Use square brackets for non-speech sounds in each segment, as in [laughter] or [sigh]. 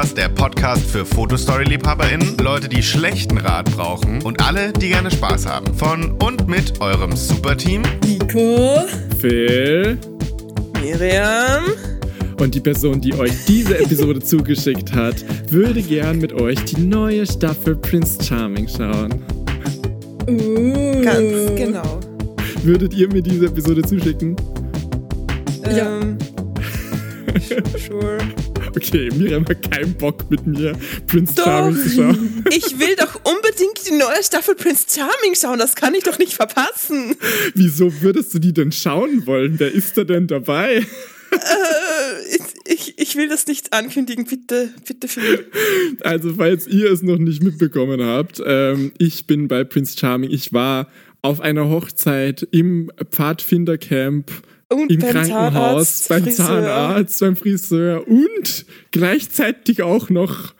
Podcast, der Podcast für Fotostory-LiebhaberInnen, Leute, die schlechten Rat brauchen und alle, die gerne Spaß haben. Von und mit eurem Superteam Nico, Phil Miriam. und die Person, die euch diese Episode [laughs] zugeschickt hat, würde gern mit euch die neue Staffel Prince Charming schauen. uh, Ganz genau. Würdet ihr mir diese Episode zuschicken? Ja. Ähm, [laughs] sure. Okay, Miriam hat keinen Bock mit mir Prince Doch. Charming zu schauen. Ich will doch unbedingt die neue Staffel Prince Charming schauen. Das kann ich doch nicht verpassen. Wieso würdest du die denn schauen wollen? Wer ist da denn dabei? Äh, ich, ich will das nicht ankündigen. Bitte, bitte, Philipp. Also, falls ihr es noch nicht mitbekommen habt, ähm, ich bin bei Prince Charming. Ich war auf einer Hochzeit im Pfadfindercamp Und im beim Krankenhaus, Zahnarzt, beim Friseur. Zahnarzt, beim Friseur und gleichzeitig auch noch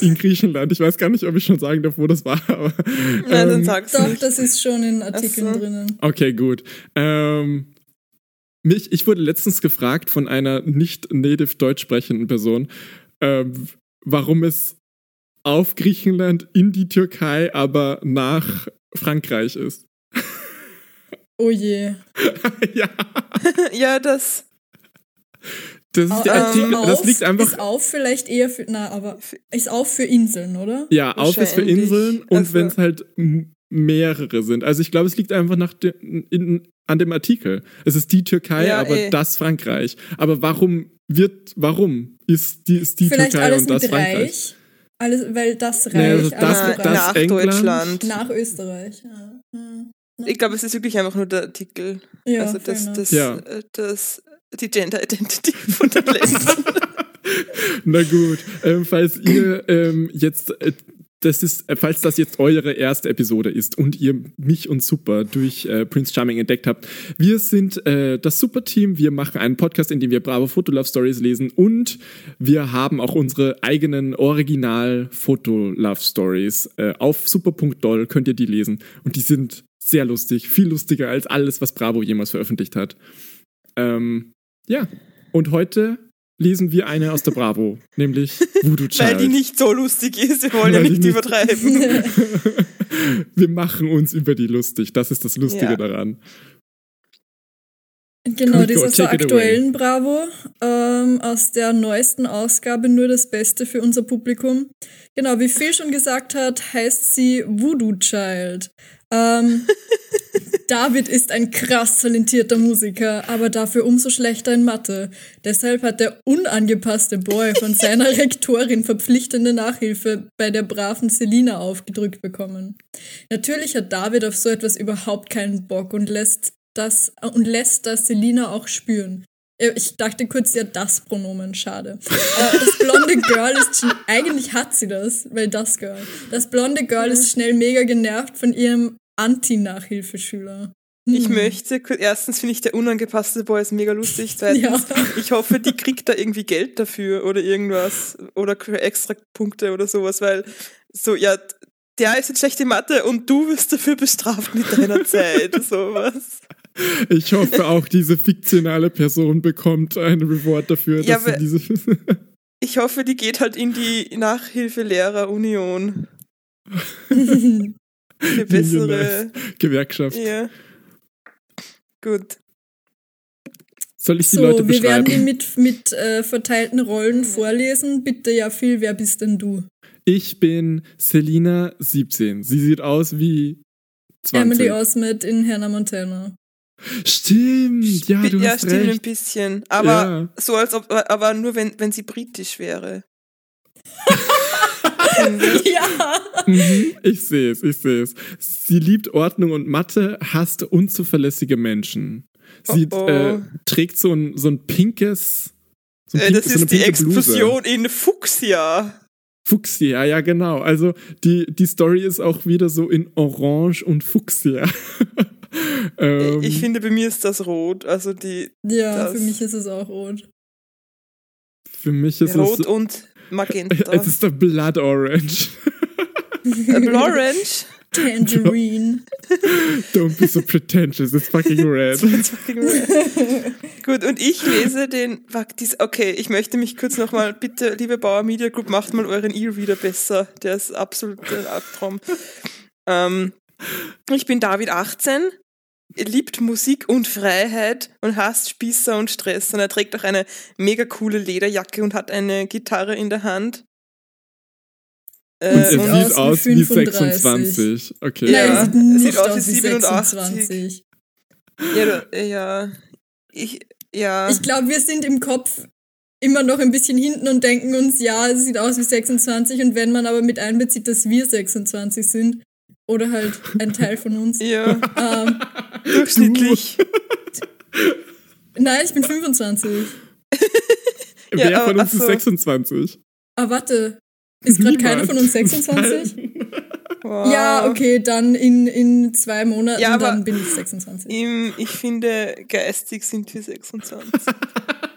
in Griechenland. Ich weiß gar nicht, ob ich schon sagen darf, wo das war. Aber, Nein, dann ähm, sag's Doch, nicht. das ist schon in Artikeln so. drinnen. Okay, gut. Ähm, mich, ich wurde letztens gefragt von einer nicht native deutsch sprechenden Person, ähm, warum es auf Griechenland in die Türkei, aber nach Frankreich ist. Oh je. [laughs] ja, [laughs] Ja, das. das ist der Ähm, Artikel, das auf, liegt einfach. Ist auf vielleicht eher für, na, aber ist auf für Inseln, oder? Ja, auf ist für. Inseln und Also- wenn es halt mehrere sind. Also ich glaube, es liegt einfach nach de, in, an dem Artikel. Es ist die Türkei, Ja, aber eh. das Frankreich. Aber warum wird, warum ist die, ist die vielleicht Türkei und das Frankreich? Reich. Alles, weil das Reich, Nee, also das- mit na, das nach England. Deutschland. nach Österreich. Ja, Hm. Ich glaube, es ist wirklich einfach nur der Artikel. ja also das, das, Ja. äh, das, die Gender Identity [laughs] von den Ländern. [laughs] Na gut, ähm, falls ihr ähm, jetzt, äh, das ist, äh, falls das jetzt eure erste Episode ist und ihr mich und Super durch äh, Prince Charming entdeckt habt, wir sind äh, das Superteam. Wir machen einen Podcast, in dem wir bravo Fotolove Stories lesen und wir haben auch unsere eigenen Original Fotolove Stories äh, auf super.doll könnt ihr die lesen und die sind sehr lustig, viel lustiger als alles, was Bravo jemals veröffentlicht hat. Ähm, ja, und heute lesen wir eine aus der Bravo, nämlich Voodoo [laughs] Weil Child. die nicht so lustig ist. Wir wollen ja Weil die nicht nicht- übertreiben. [laughs] wir machen uns über die lustig. Das ist das Lustige Ja. daran. Genau, das ist der take it aktuellen Bravo ähm, aus der neuesten Ausgabe nur das Beste für unser Publikum. Genau, wie Phil schon gesagt hat, heißt sie Voodoo Child. Ähm, David ist ein krass talentierter Musiker, aber dafür umso schlechter in Mathe. Deshalb hat der unangepasste Boy von seiner [laughs] Rektorin verpflichtende Nachhilfe bei der braven Selina aufgedrückt bekommen. Natürlich hat David auf so etwas überhaupt keinen Bock und lässt das und lässt das Selina auch spüren. Äh, Ich dachte kurz, sie hat das Pronomen, schade. Äh, Das blonde Girl ist schon, eigentlich hat sie das, weil das Girl. Das blonde Girl ist schnell mega genervt von ihrem Anti-Nachhilfeschüler. Ich Hm. möchte, erstens finde ich der unangepasste Boy ist mega lustig. Zweitens, Ja. ich hoffe, die kriegt da irgendwie Geld dafür oder irgendwas oder extra Punkte oder sowas, weil so, ja, der ist jetzt schlechte Mathe und du wirst dafür bestraft mit deiner [laughs] Zeit, sowas. Ich hoffe auch, diese fiktionale Person bekommt einen Reward dafür, Ja, dass sie diese. [laughs] Ich hoffe, die geht halt in die Nachhilfelehrer-Union für [laughs] bessere. Gewerkschaft. Ja. Gut. Soll ich die So, Leute wir werden beschreiben? die mit, mit äh, verteilten Rollen vorlesen. Bitte, ja, Phil, wer bist denn du? Ich bin Selina 17. Sie sieht aus wie 20. Emily Osment in Hannah Montana. Stimmt, ja, du ja, hast stimmt ein recht. bisschen. Aber Ja. so als ob, aber nur wenn, wenn sie britisch wäre. [laughs] ja. Mhm, ich sehe es, ich sehe es. Sie liebt Ordnung und Mathe, hasst unzuverlässige Menschen. Sie Oh, oh. Äh, trägt so ein, so ein pinkes. So ein Äh, pink- das so ist die pinke Bluse. Explosion in Fuchsia. Fuchsia, ja, genau. Also die, die Story ist auch wieder so in Orange und Fuchsia. [laughs] [laughs] ähm, Ich finde, bei mir ist das rot. Also die Ja, Das- für mich ist es auch rot. für mich ist rot es. und magenta. [laughs] Es ist der Blood Orange. Äh, [laughs] Orange. Tangerine. Don't be so pretentious, it's fucking red. It's fucking red. Gut, und ich lese den. fuck, dies- Okay, ich möchte mich kurz nochmal, bitte, liebe Bauer Media Group, macht mal euren E-Reader besser. Der ist absolut ein Albtraum. ähm, ich bin David 18, liebt Musik und Freiheit und hasst Spießer und Stress. Und er trägt auch eine mega coole Lederjacke und hat eine Gitarre in der Hand. Und Äh, er sieht und- sieht aus wie wie 35. 26. Okay. Ja, Nein, sieht sieht aus wie wie 87. 26. ja, ja, ich, ja. Ich glaube, wir sind im Kopf immer noch ein bisschen hinten und denken uns, ja, es sieht aus wie 26. Und wenn man aber mit einbezieht, dass wir 26 sind, oder halt ein Teil von uns. [laughs] ja, Ähm, durchschnittlich. [laughs] nein, ich bin 25. Wer Ja, von uns ist so. 26? Ah, warte. Ist gerade [laughs] keiner von uns 26? Nein. Wow. Ja, okay, dann in, in zwei Monaten, Ja, dann bin ich 26. Im, ich finde, geistig sind wir 26. [laughs]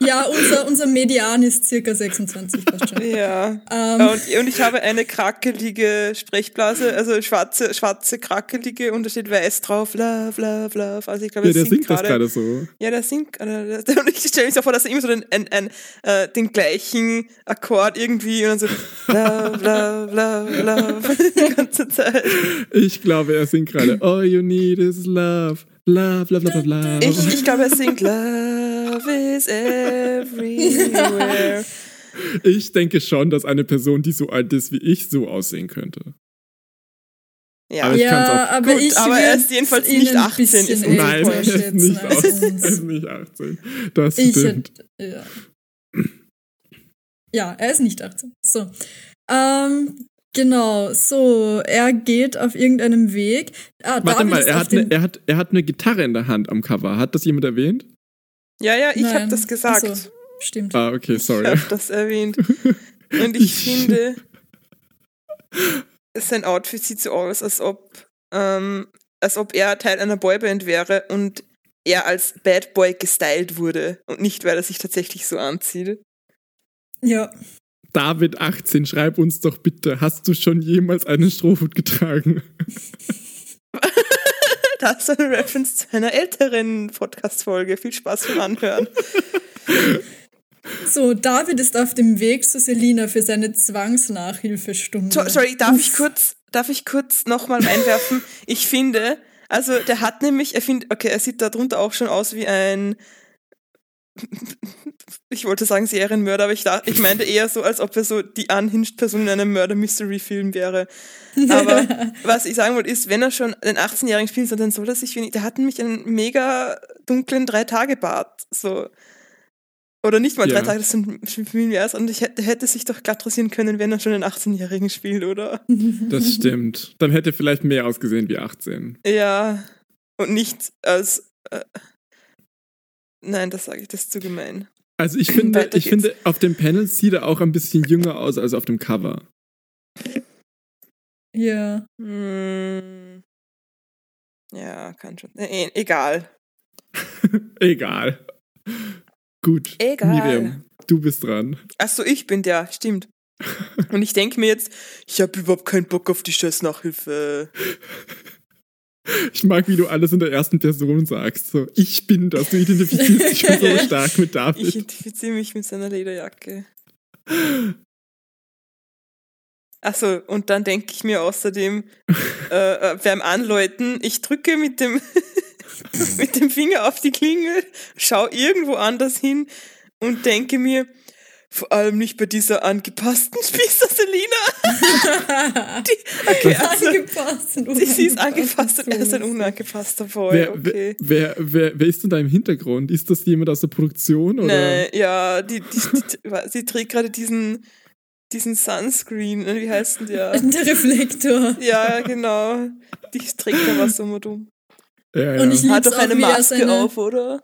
Ja, unser, unser Median ist circa 26, passt schon. ja. Ähm, Und, und ich habe eine krakelige Sprechblase, also schwarze, schwarze krakelige und da steht weiß drauf, love, love, love. Also ich glaube, Ja, er der singt singt das gerade. so. Ja, der singt gerade. [laughs] Und ich stelle mir so vor, dass er immer so den, ein, ein, äh, den gleichen Akkord irgendwie und dann so love, love, love, love [laughs] die ganze Zeit. Ich glaube, er singt gerade All you need is love. Love, love, love, love, love. Ich, ich glaube, er singt Love is everywhere. Ich denke schon, dass eine Person, die so alt ist wie ich, so aussehen könnte. Ja, Aber ich ja, auch- aber Gut, ich aber er ist jedenfalls nicht ein 18, bisschen ist Nein, [laughs] er ist nicht, aus, er ist nicht 18. Das stimmt. hätte, ja. ja, er ist nicht 18. So. Ähm, genau, so, er geht auf irgendeinem Weg. Ah, Warte David mal, er hat, eine, dem- er, hat, er hat eine Gitarre in der Hand am Cover. Hat das jemand erwähnt? ja, ja, ich habe das gesagt. So, stimmt. Ah, okay, Ich sorry. habe das erwähnt. [laughs] Und ich finde, sein Outfit sieht so aus, als ob, ähm, als ob er Teil einer Boyband wäre und er als Bad Boy gestylt wurde und nicht, weil er sich tatsächlich so anzieht. Ja. David 18, schreib uns doch bitte, hast du schon jemals einen Strohhut getragen? [laughs] Das ist eine Reference zu einer älteren Podcast-Folge. Viel Spaß beim Anhören. So, David ist auf dem Weg zu Selina für seine Zwangsnachhilfestunde. So, sorry, darf ich kurz, darf ich kurz nochmal einwerfen? Ich finde, also der hat nämlich, er findet, okay, er sieht da drunter auch schon aus wie ein, [laughs] ich wollte sagen Serienmörder, aber ich, dachte, ich meinte eher so, als ob er so die unhinged Person in einem Murder-Mystery-Film wäre. Aber [laughs] was ich sagen wollte, ist, wenn er schon den 18-Jährigen spielt, so, dann soll er sich wenig, der hat nämlich einen mega dunklen Drei-Tage-Bart, so. Oder nicht mal drei Ja. Tage, das sind viel mehr. Und ich hätte, hätte sich doch glatt rasieren können, wenn er schon den 18-Jährigen spielt, oder? [laughs] Das stimmt. Dann hätte er vielleicht mehr ausgesehen wie 18. Ja. Und nicht als. Äh, nein, das sage ich, das ist zu gemein. Also ich finde, Weiter ich geht's. finde, auf dem Panel sieht er auch ein bisschen jünger aus als auf dem Cover. Ja. Hm. Ja, kann schon. Eh, egal. [laughs] Egal. Gut. Egal. Miriam, du bist dran. Achso, ich bin der, stimmt. [laughs] Und ich denke mir jetzt, ich habe überhaupt keinen Bock auf die scheiß Nachhilfe. [laughs] Ich mag, wie du alles in der ersten Person sagst. So, ich bin das. Du identifizierst dich schon so [laughs] stark mit Ich David. identifiziere mich mit seiner Lederjacke. Achso, und dann denke ich mir außerdem äh, äh, beim Anläuten, ich drücke mit dem, [laughs] mit dem Finger auf die Klingel, schau irgendwo anders hin und denke mir, vor allem nicht bei dieser angepassten [laughs] Spießer Selina. [laughs] Die, okay, also, angepasst. und sie, sie ist angepasst und er ist ein unangepasster Boy. Wer, okay. wer, wer, wer ist denn da im Hintergrund? Ist das jemand aus der Produktion? Oder? Nein, ja, die, die, die, sie trägt gerade diesen, diesen Sunscreen, äh, wie heißt denn der? [laughs] Der Reflektor. Ja, genau. Die trägt da was und um. Ja, ja. Und ich Hat lieb's doch eine Maske auf, oder?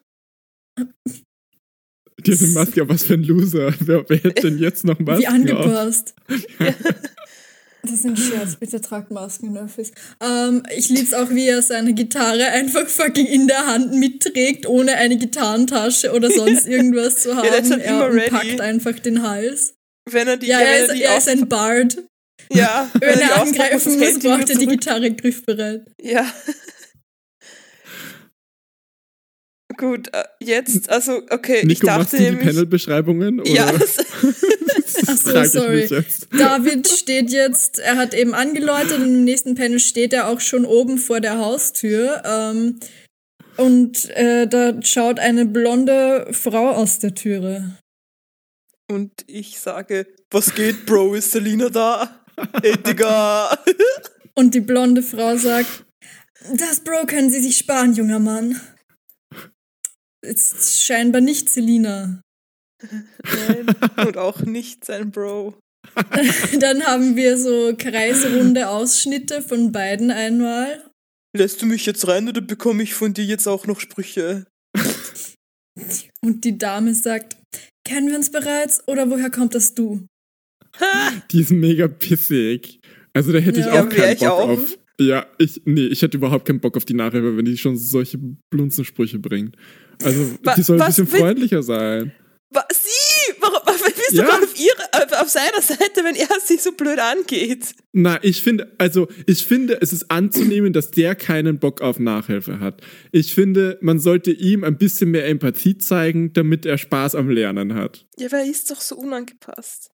Die hat eine Maske, aber was für ein Loser. Wer, wer hätte denn jetzt noch Masken Wie auf? angepasst. [laughs] Das ist ein Scherz, bitte tragt Masken in Office. Ähm, ich lieb's auch, wie er seine Gitarre einfach fucking in der Hand mitträgt, ohne eine Gitarrentasche oder sonst [laughs] irgendwas zu haben. halt er immer ready. packt einfach den Hals. Wenn er die, Ja, wenn er ist, die er ist ein Bard. Ja, [laughs] Wenn die er muss angreifen muss, braucht er die. Gitarre griffbereit. Ja. Gut, äh, jetzt, also, okay, ich Nico, dachte machst du die nämlich. Panel-Beschreibungen? oder? Ja, das, [laughs] das Ach so, frag ich sorry. mich jetzt. David steht jetzt, er hat eben angeläutet und im nächsten Panel steht er auch schon oben vor der Haustür. Ähm, und äh, da schaut eine blonde Frau aus der Türe. und ich sage, was geht, Bro, ist Selina da? Ey, Digga. Und die blonde Frau sagt, das Bro können Sie sich sparen, junger Mann. Ist scheinbar nicht Selina. Nein, und auch nicht sein Bro. [laughs] Dann haben wir so kreisrunde Ausschnitte von beiden einmal. Lässt du mich jetzt rein oder bekomme ich von dir jetzt auch noch Sprüche? Und die Dame sagt, kennen wir uns bereits oder woher kommt das Du? Die ist mega pissig. Also da hätte ich Ja. auch Ja, keinen ich Bock auch. auf. Ja, ich, nee, ich hätte überhaupt keinen Bock auf die Nachhilfe, wenn die schon solche Blunzensprüche bringt. Also, Wa- die soll ein bisschen freundlicher sein. Was? Sie? Warum, warum bist du gerade auf, ihrer- auf seiner Seite, wenn er sich so blöd angeht? Na, ich finde, also, ich finde, es ist anzunehmen, dass der keinen Bock auf Nachhilfe hat. Ich finde, man sollte ihm ein bisschen mehr Empathie zeigen, damit er Spaß am Lernen hat. Ja, aber er ist doch so unangepasst.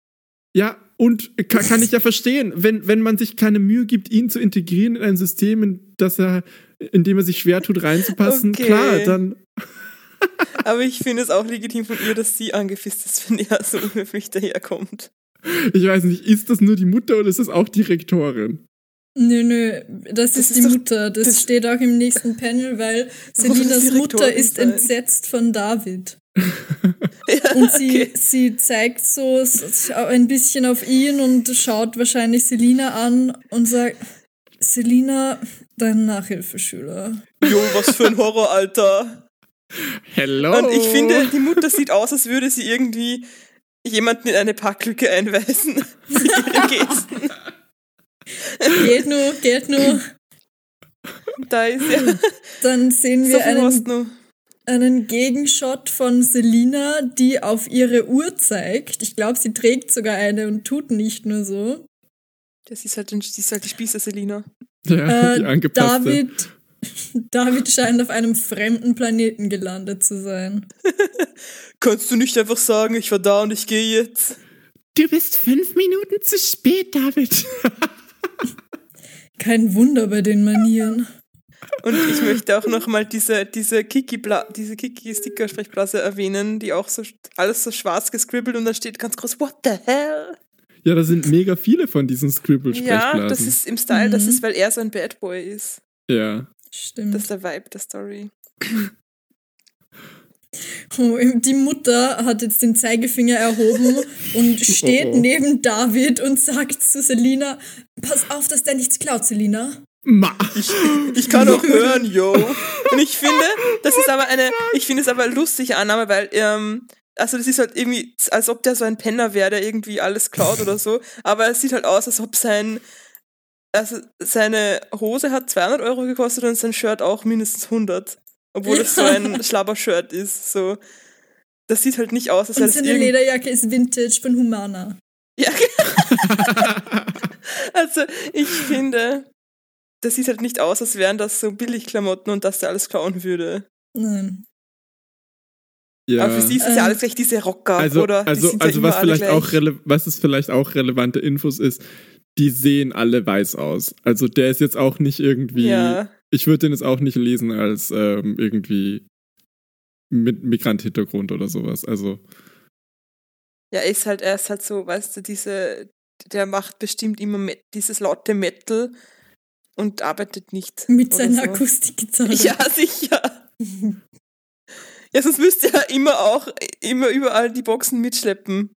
Ja, und kann, kann ich ja verstehen, wenn, wenn man sich keine Mühe gibt, ihn zu integrieren in ein System, in das er, in dem er sich schwer tut, reinzupassen, Okay. klar, dann, [laughs] Aber ich finde es auch legitim von ihr, dass sie angepisst ist, wenn er so unhöflich daherkommt. ich weiß nicht, ist das nur die Mutter oder ist das auch die Rektorin? Nö, nö, das, Das ist ist die doch- Mutter. Das, das- steht auch im nächsten Panel, weil [laughs] Selinas Mutter ist sein? entsetzt von David. [laughs] Ja, [laughs] Und sie, okay. sie zeigt so ein bisschen auf ihn und schaut wahrscheinlich Selina an und sagt, Selina, dein Nachhilfeschüler. Jo, was für ein Horror, Alter. Hello! Und ich finde, die Mutter sieht aus, als würde sie irgendwie jemanden in eine Parklücke einweisen. [laughs] Mit ihren [laughs] Gesten. Geht nur, geht nur. Da ist ja. Dann sehen So wir hast einen. Einen Gegenshot von Selina, die auf ihre Uhr zeigt. Ich glaube, sie trägt sogar eine und tut nicht nur so. Das ist halt, ein- die ist halt die Spießer Selina. ja, die Äh, angepasste. David, David scheint auf einem fremden Planeten gelandet zu sein. [laughs] Kannst du nicht einfach sagen, ich war da und ich gehe jetzt? Du bist fünf Minuten zu spät, David. Kein Wunder bei den Manieren. Und ich möchte auch nochmal diese, diese Kiki, diese Kiki-Sticker-Sprechblase erwähnen, die auch so alles so schwarz gescribbelt und da steht ganz groß, what the hell? ja, da sind mega viele von diesen Ja, Scribble-Sprechblasen. das ist im Style, das Mhm. ist, weil er so ein Bad Boy ist. Ja. Stimmt. Das ist der Vibe der Story. [laughs] Oh, die Mutter hat jetzt den Zeigefinger erhoben und [laughs] steht Oh, oh. neben David und sagt zu Selina, pass auf, dass der nichts klaut, Selina. Ma. Ich kann auch hören, yo. Und ich finde, das ist aber eine, ich finde es aber lustige Annahme, weil, ähm, also das ist halt irgendwie, als ob der so ein Penner wäre, der irgendwie alles klaut oder so. Aber es sieht halt aus, als ob sein, also seine Hose hat 200 Euro gekostet und sein Shirt auch mindestens 100. Obwohl es so ein [laughs] Schlabber-Shirt ist, so. Das sieht halt nicht aus, als es seine Lederjacke ist Vintage von Humana. Ja. [laughs] also, ich finde, das sieht halt nicht aus, als wären das so Billigklamotten und dass der alles klauen würde. Nein. Ja. Aber für sie ist es Ähm, ja alles gleich diese Rocker, also, oder? Die also, ja also immer was vielleicht auch was es vielleicht auch relevante Infos ist, die sehen alle weiß aus. Also der ist jetzt auch nicht irgendwie. Ja, Ich würde den jetzt auch nicht lesen als ähm, irgendwie mit Migrant-Hintergrund oder sowas. Also ja, er ist halt, er ist halt so, weißt du, diese, der macht bestimmt immer dieses laute Metal und arbeitet nicht. Mit seiner so. Akustikgitarre. [laughs] Ja, sicher. [laughs] Ja, sonst müsste er immer auch immer überall die Boxen mitschleppen.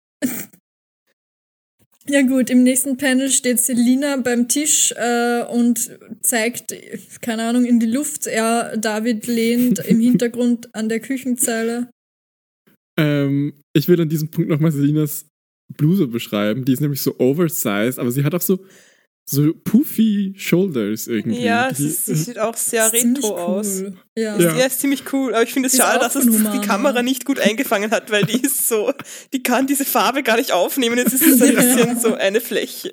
Ja gut, im nächsten Panel steht Selina beim Tisch äh, und zeigt, keine Ahnung, in die Luft. Er, David lehnt im [laughs] Hintergrund an der Küchenzeile. ähm, ich will an diesem Punkt nochmal Selinas Bluse beschreiben. Die ist nämlich so oversized, aber sie hat auch so, so poofy Shoulders irgendwie. Ja, es ist, sie sieht auch sehr retro aus. cool. Ja. Ja. Ja, ist ziemlich cool, aber ich finde es schade, dass es die. Kamera nicht gut eingefangen hat, weil die ist so, die kann diese Farbe gar nicht aufnehmen. Jetzt ist es so ein [laughs] bisschen so eine Fläche.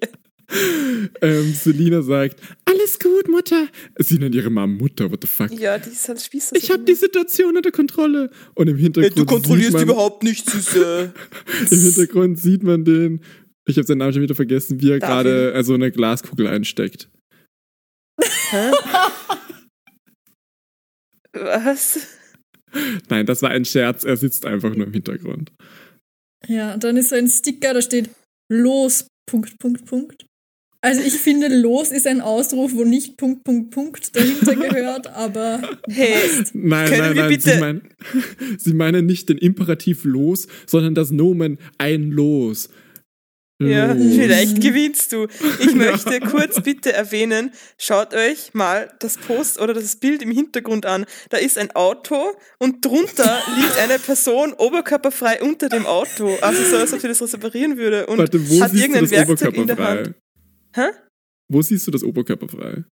ähm, Selina sagt, alles gut, Mutter. Sie nennt ihre Mom Mutter, what the fuck. Ja, die ist halt Spießer. Ich habe die Situation unter Kontrolle. Und im Hintergrund. du kontrollierst sieht man, überhaupt nicht, Süße. [laughs] Im Hintergrund sieht man den, ich habe seinen Namen schon wieder vergessen, wie er gerade so eine Glaskugel einsteckt. Hä? Was? Nein, das war ein Scherz, er sitzt einfach nur im Hintergrund. Ja, und dann ist so ein Sticker, da steht Los, Punkt, Punkt, Punkt. Also ich finde, Los ist ein Ausruf, wo nicht Punkt, Punkt, Punkt dahinter [laughs] gehört, aber Hey, Nein, Können nein, wir nein, bitte- Sie, meinen, [laughs] Sie meinen nicht den Imperativ los, sondern das Nomen ein Los. Ja, Los. vielleicht gewinnst du. Ich [laughs] möchte kurz bitte erwähnen, schaut euch mal das Post oder das Bild im Hintergrund an. Da ist ein Auto und drunter [laughs] liegt eine Person oberkörperfrei unter dem Auto. Also so, als ob sie das reparieren würde und Warte, wo hat irgendein das Werkzeug in der oberkörperfrei? Hand. Hä? Wo siehst du das oberkörperfrei?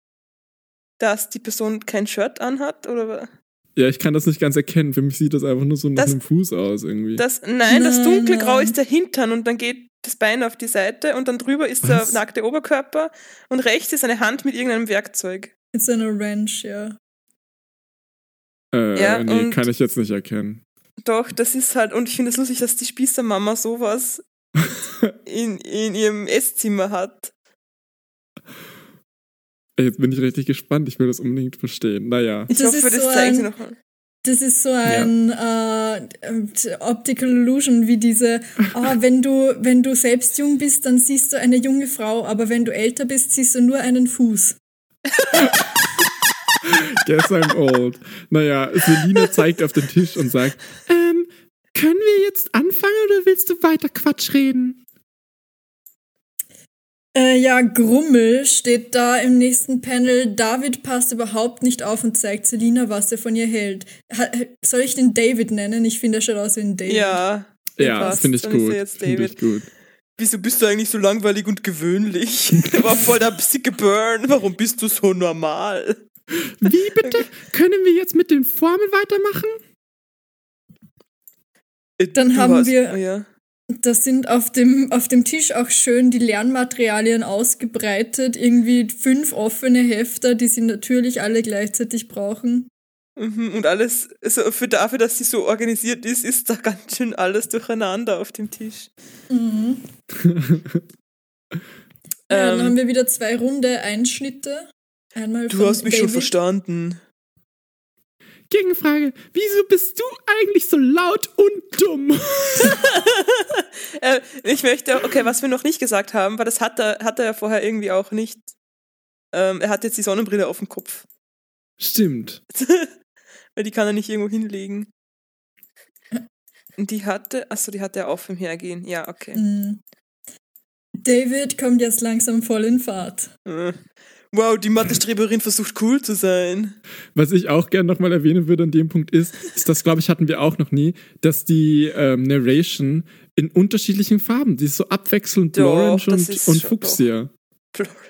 Dass die Person kein Shirt anhat oder Ja, ich kann das nicht ganz erkennen. Für mich sieht das einfach nur so nach Das- einem Fuß aus irgendwie. das? Nein, das dunkelgrau ist der Hintern und dann geht das Bein auf die Seite und dann drüber ist Was? der nackte Oberkörper und rechts ist eine Hand mit irgendeinem Werkzeug. mit so einer Ranch, ja. äh, Ja, nee, und- kann ich jetzt nicht erkennen. Doch, das ist halt, und ich finde es lustig, dass die Spießermama sowas [laughs] in, in ihrem Esszimmer hat. Jetzt bin ich richtig gespannt. Ich will das unbedingt verstehen. Naja. Ich Das hoffe, ist das so zeigen sie ein- nochmal. Das ist so ein äh, Optical Illusion, wie diese, ah, [laughs] wenn du, wenn du selbst jung bist, dann siehst du eine junge Frau, aber wenn du älter bist, siehst du nur einen Fuß. Guess I'm old. Naja, Selina zeigt auf den Tisch und sagt, ähm, können wir jetzt anfangen oder willst du weiter Quatsch reden? Äh, ja, Grummel steht da im nächsten Panel. David passt überhaupt nicht auf und zeigt Selina, was er von ihr hält. Ha soll ich den David nennen? Ich finde, er schaut aus wie ein David. Ja. Ja, finde ich David. ich gut. Wieso bist du eigentlich so langweilig und gewöhnlich? [laughs] Er war voll der sicke Burn. Warum bist du so normal? Wie bitte? [laughs] Können wir jetzt mit den Formeln weitermachen? Äh, Dann du haben hast- wir- oh ja. Da sind auf dem, auf dem Tisch auch schön die Lernmaterialien ausgebreitet. Irgendwie fünf offene Hefter, die sie natürlich alle gleichzeitig brauchen. Mhm, Und alles, also für dafür, dass sie so organisiert ist, ist da [laughs] ganz schön alles durcheinander auf dem Tisch. Mhm. Ja, [laughs] dann Ähm, haben wir wieder zwei runde Einschnitte. Einmal du hast mich schon David. verstanden. Gegenfrage. Wieso bist du eigentlich so laut und dumm? [laughs] Äh, ich möchte, okay, was wir noch nicht gesagt haben, weil das hat er, hat er ja vorher irgendwie auch nicht. Ähm, er hat jetzt die Sonnenbrille auf dem Kopf. Stimmt. [laughs] weil die kann er nicht irgendwo hinlegen. Und die hatte, achso, die hatte er auf im Hergehen. Ja, okay. Mhm. David kommt jetzt langsam voll in Fahrt. Äh. Wow, die Mathe-Streberin versucht cool zu sein. Was ich auch gerne nochmal erwähnen würde an dem Punkt ist, ist das, glaube ich, hatten wir auch noch nie, dass die ähm, Narration in unterschiedlichen Farben, die ist so abwechselnd Doch, Orange und, und Fuchsia.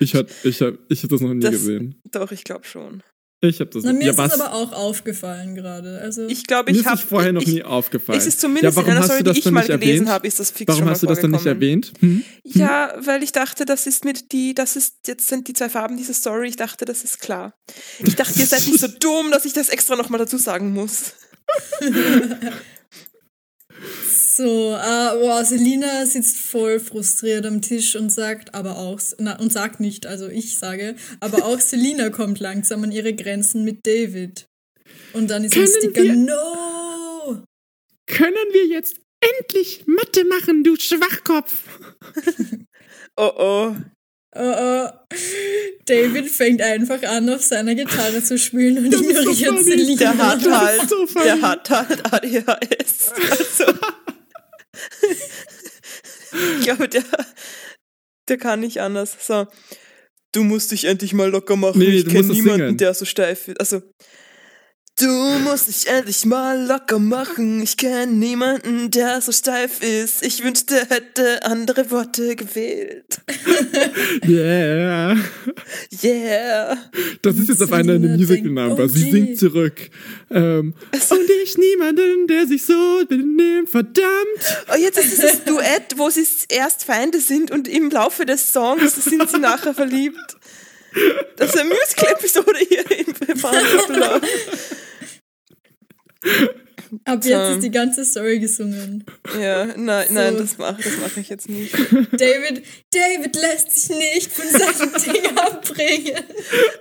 Ich hab, ich hab, ich hab das noch nie Das- gesehen. Doch, ich glaube schon. Ich hab das Na, mir ja, ist was? es aber auch aufgefallen gerade. Also Ich glaube, ich ist habe es vorher noch ich, nie aufgefallen. Es ist zumindest ja, in einer Story, die ich dann mal gelesen erwähnt? habe, ist das fix Warum schon mal hast du das dann nicht erwähnt? Hm? Ja, weil ich dachte, das ist mit die, das ist, jetzt sind die zwei Farben dieser Story, ich dachte, das ist klar. Ich dachte, ihr seid nicht so dumm, dass ich das extra nochmal dazu sagen muss. [laughs] [laughs] so, äh, boah, Selina sitzt voll frustriert am Tisch und sagt aber auch, na, und sagt nicht, also ich sage, aber auch [laughs] Selina kommt langsam an ihre Grenzen mit David. Und dann ist ein Können Sticker, wir- no! Können wir jetzt endlich Mathe machen, du Schwachkopf? [laughs] [laughs] Oh oh. Oh, oh. David fängt einfach an, auf seiner Gitarre zu spielen und ignoriert funny. Selina. Der hat halt, so der hat halt ADHS. Also, ich glaube, der, der kann nicht anders. So, du musst dich endlich mal locker machen. Nee, ich kenne niemanden, singen. der so steif ist. Also, Du musst dich endlich mal locker machen. Ich kenne niemanden, der so steif ist. Ich wünschte, hätte andere Worte gewählt. [laughs] Yeah. Yeah. Das ist jetzt auf einer Selina Musical denkt, Number. oh Sie singt zurück. Ähm, und ich niemanden, der sich so benimmt. Verdammt. Oh, jetzt ist dieses Duett, wo sie erst Feinde sind und im Laufe des Songs sind sie nachher verliebt. Das ist eine Musical-Episode hier in Farmviertel. [laughs] Ab jetzt ist die ganze Story gesungen. Ja, nein, nein, So. das mache das mach ich jetzt nicht. [laughs] David, David lässt sich nicht von seinem [laughs] Ding abbringen.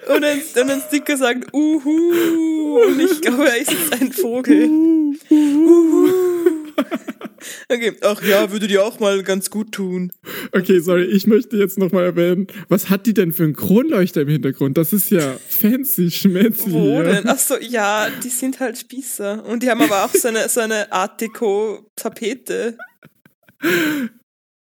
Und ein, und ein Sticker sagt, uhu. Und ich glaube, er ist jetzt ein Vogel. Uhu. [laughs] Okay, ach ja, würde dir auch mal ganz gut tun. Okay, sorry, ich möchte jetzt nochmal erwähnen, was hat die denn für einen Kronleuchter im Hintergrund? Das ist ja fancy, schmätzig. Wo hier. denn? Ach so, ja, die sind halt Spießer. Und die haben aber auch so eine, so eine Art Deco-Tapete.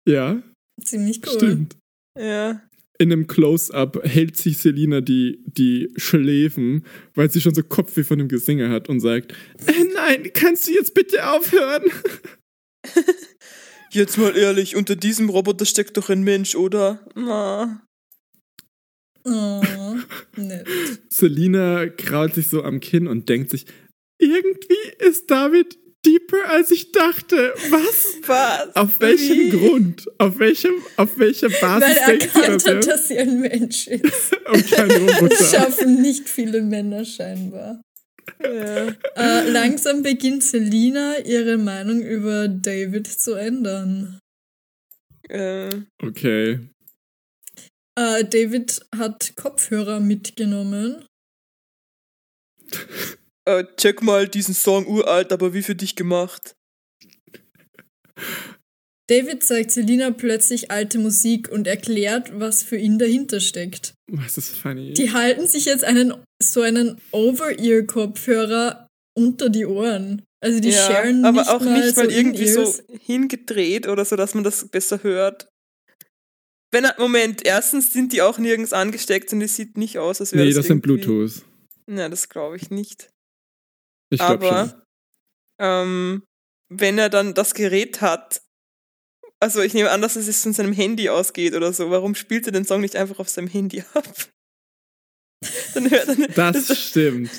Ja, Ziemlich cool. stimmt. Ja. In einem Close-Up hält sich Selina die, die Schläfen, weil sie schon so Kopfweh von dem Gesinge hat und sagt, äh, nein, kannst du jetzt bitte aufhören? [laughs] Jetzt mal ehrlich, unter diesem Roboter steckt doch ein Mensch, oder? Na. Oh, nett. [laughs] Selina kraut sich so am Kinn und denkt sich, irgendwie ist David deeper als ich dachte. Was? Was? Auf welchem Wie? Grund? Auf welchem, auf welcher Basis Weil er erkannt das hat, dass sie ein Mensch ist. [laughs] Und kein Das Roboter. schaffen nicht viele Männer scheinbar. Ja. Äh, langsam beginnt Selina ihre Meinung über David zu ändern. Äh, Okay. Äh, David hat Kopfhörer mitgenommen. [laughs] äh, check mal diesen Song uralt, aber wie für dich gemacht. David zeigt Selina plötzlich alte Musik und erklärt, was für ihn dahinter steckt. Was ist funny? Die halten sich jetzt einen so einen Over-Ear-Kopfhörer unter die Ohren. Also die sharen aber nicht auch mal nicht mal so irgendwie so hingedreht oder so, dass man das besser hört. Wenn er, Moment, erstens sind die auch nirgends angesteckt und es sieht nicht aus, als wäre nee, das das sind Bluetooth. Na, das glaube ich nicht. Ich glaube schon. Aber ähm, wenn er dann das Gerät hat, also ich nehme an, dass es von seinem Handy ausgeht oder so, warum spielt er den Song nicht einfach auf seinem Handy ab? [laughs] dann hört er Das [laughs] stimmt.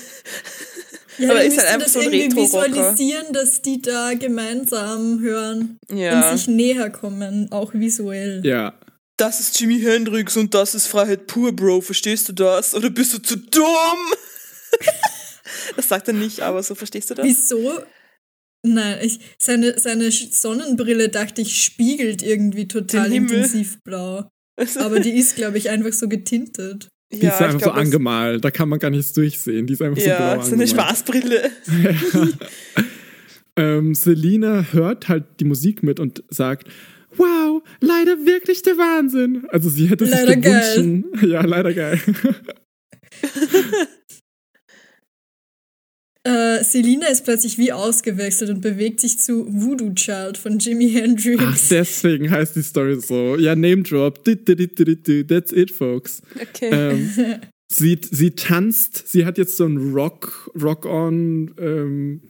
Ja, Aber ist halt einfach das so ein irgendwie visualisieren, dass die da gemeinsam hören ja. und sich näher kommen, auch visuell. Ja. das ist Jimi Hendrix und das ist Freiheit pur, Bro. Verstehst du das? Oder bist du zu dumm? [laughs] das sagt er nicht, aber so verstehst du das? Wieso? Nein, ich, seine, seine Sonnenbrille, dachte ich, spiegelt irgendwie total intensiv blau. Aber die ist, glaube ich, einfach so getintet. Die ist einfach so glaub, das- angemalt. Da kann man gar nichts durchsehen. Die ist einfach so Ja, blau so eine. Spaßbrille. [laughs] Ähm, Selina hört halt die Musik mit und sagt, wow, leider wirklich der Wahnsinn. Also sie hätte sich Leider gewünschen. [laughs] Ja, leider geil. [laughs] Äh, Selina ist plötzlich wie ausgewechselt und bewegt sich zu Voodoo Child von Jimi Hendrix. Ach, deswegen heißt die Story so. Ja, Name Drop. That's it, folks. Okay. Ähm, [laughs] sie, sie tanzt, sie hat jetzt so ein Rock, Rock-on ähm,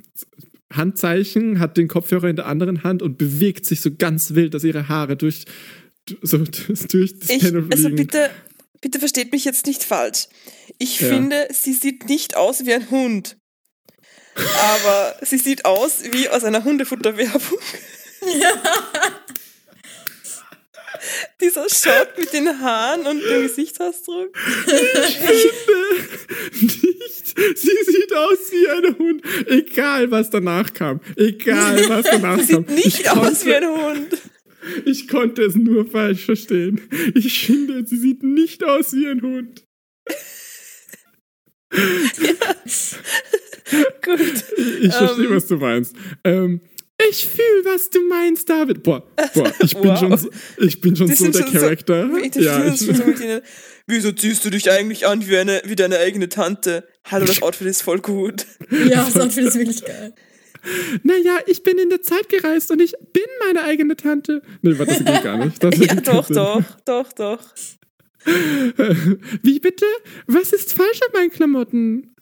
Handzeichen, hat den Kopfhörer in der anderen Hand und bewegt sich so ganz wild, dass ihre Haare durch, so, durch das Ich, Panel also fliegen. bitte, bitte versteht mich jetzt nicht falsch. Ich Ja. finde, sie sieht nicht aus wie ein Hund. Aber sie sieht aus wie aus einer Hundefutterwerbung. [laughs] Dieser Shot mit den Haaren und dem Gesichtsausdruck. nicht. Sie sieht aus wie ein Hund. Egal, was danach kam. Egal, was danach Sie kam. sieht nicht ich, aus wie ein Hund. ich konnte es nur falsch verstehen. Ich finde, sie sieht nicht aus wie ein Hund. [laughs] [laughs] [laughs] Gut. Ich verstehe, Ähm. was du meinst. Ähm, ich fühle, was du meinst, David. Boah, boah ich bin Wow. schon, so- ich bin schon Die so der schon so- Charakter. Wir ja, ich, schon so mit [laughs] ihnen. Wieso ziehst du dich eigentlich an wie, eine, wie deine eigene Tante? Hallo, das [laughs] Outfit ist voll gut. Ja, das Outfit ist wirklich geil. naja, ich bin in der Zeit gereist und ich bin meine eigene Tante. Nee, warte, das geht gar nicht. Das Ja, doch, Sinn. doch, doch, doch. Wie bitte? Was ist falsch an meinen Klamotten?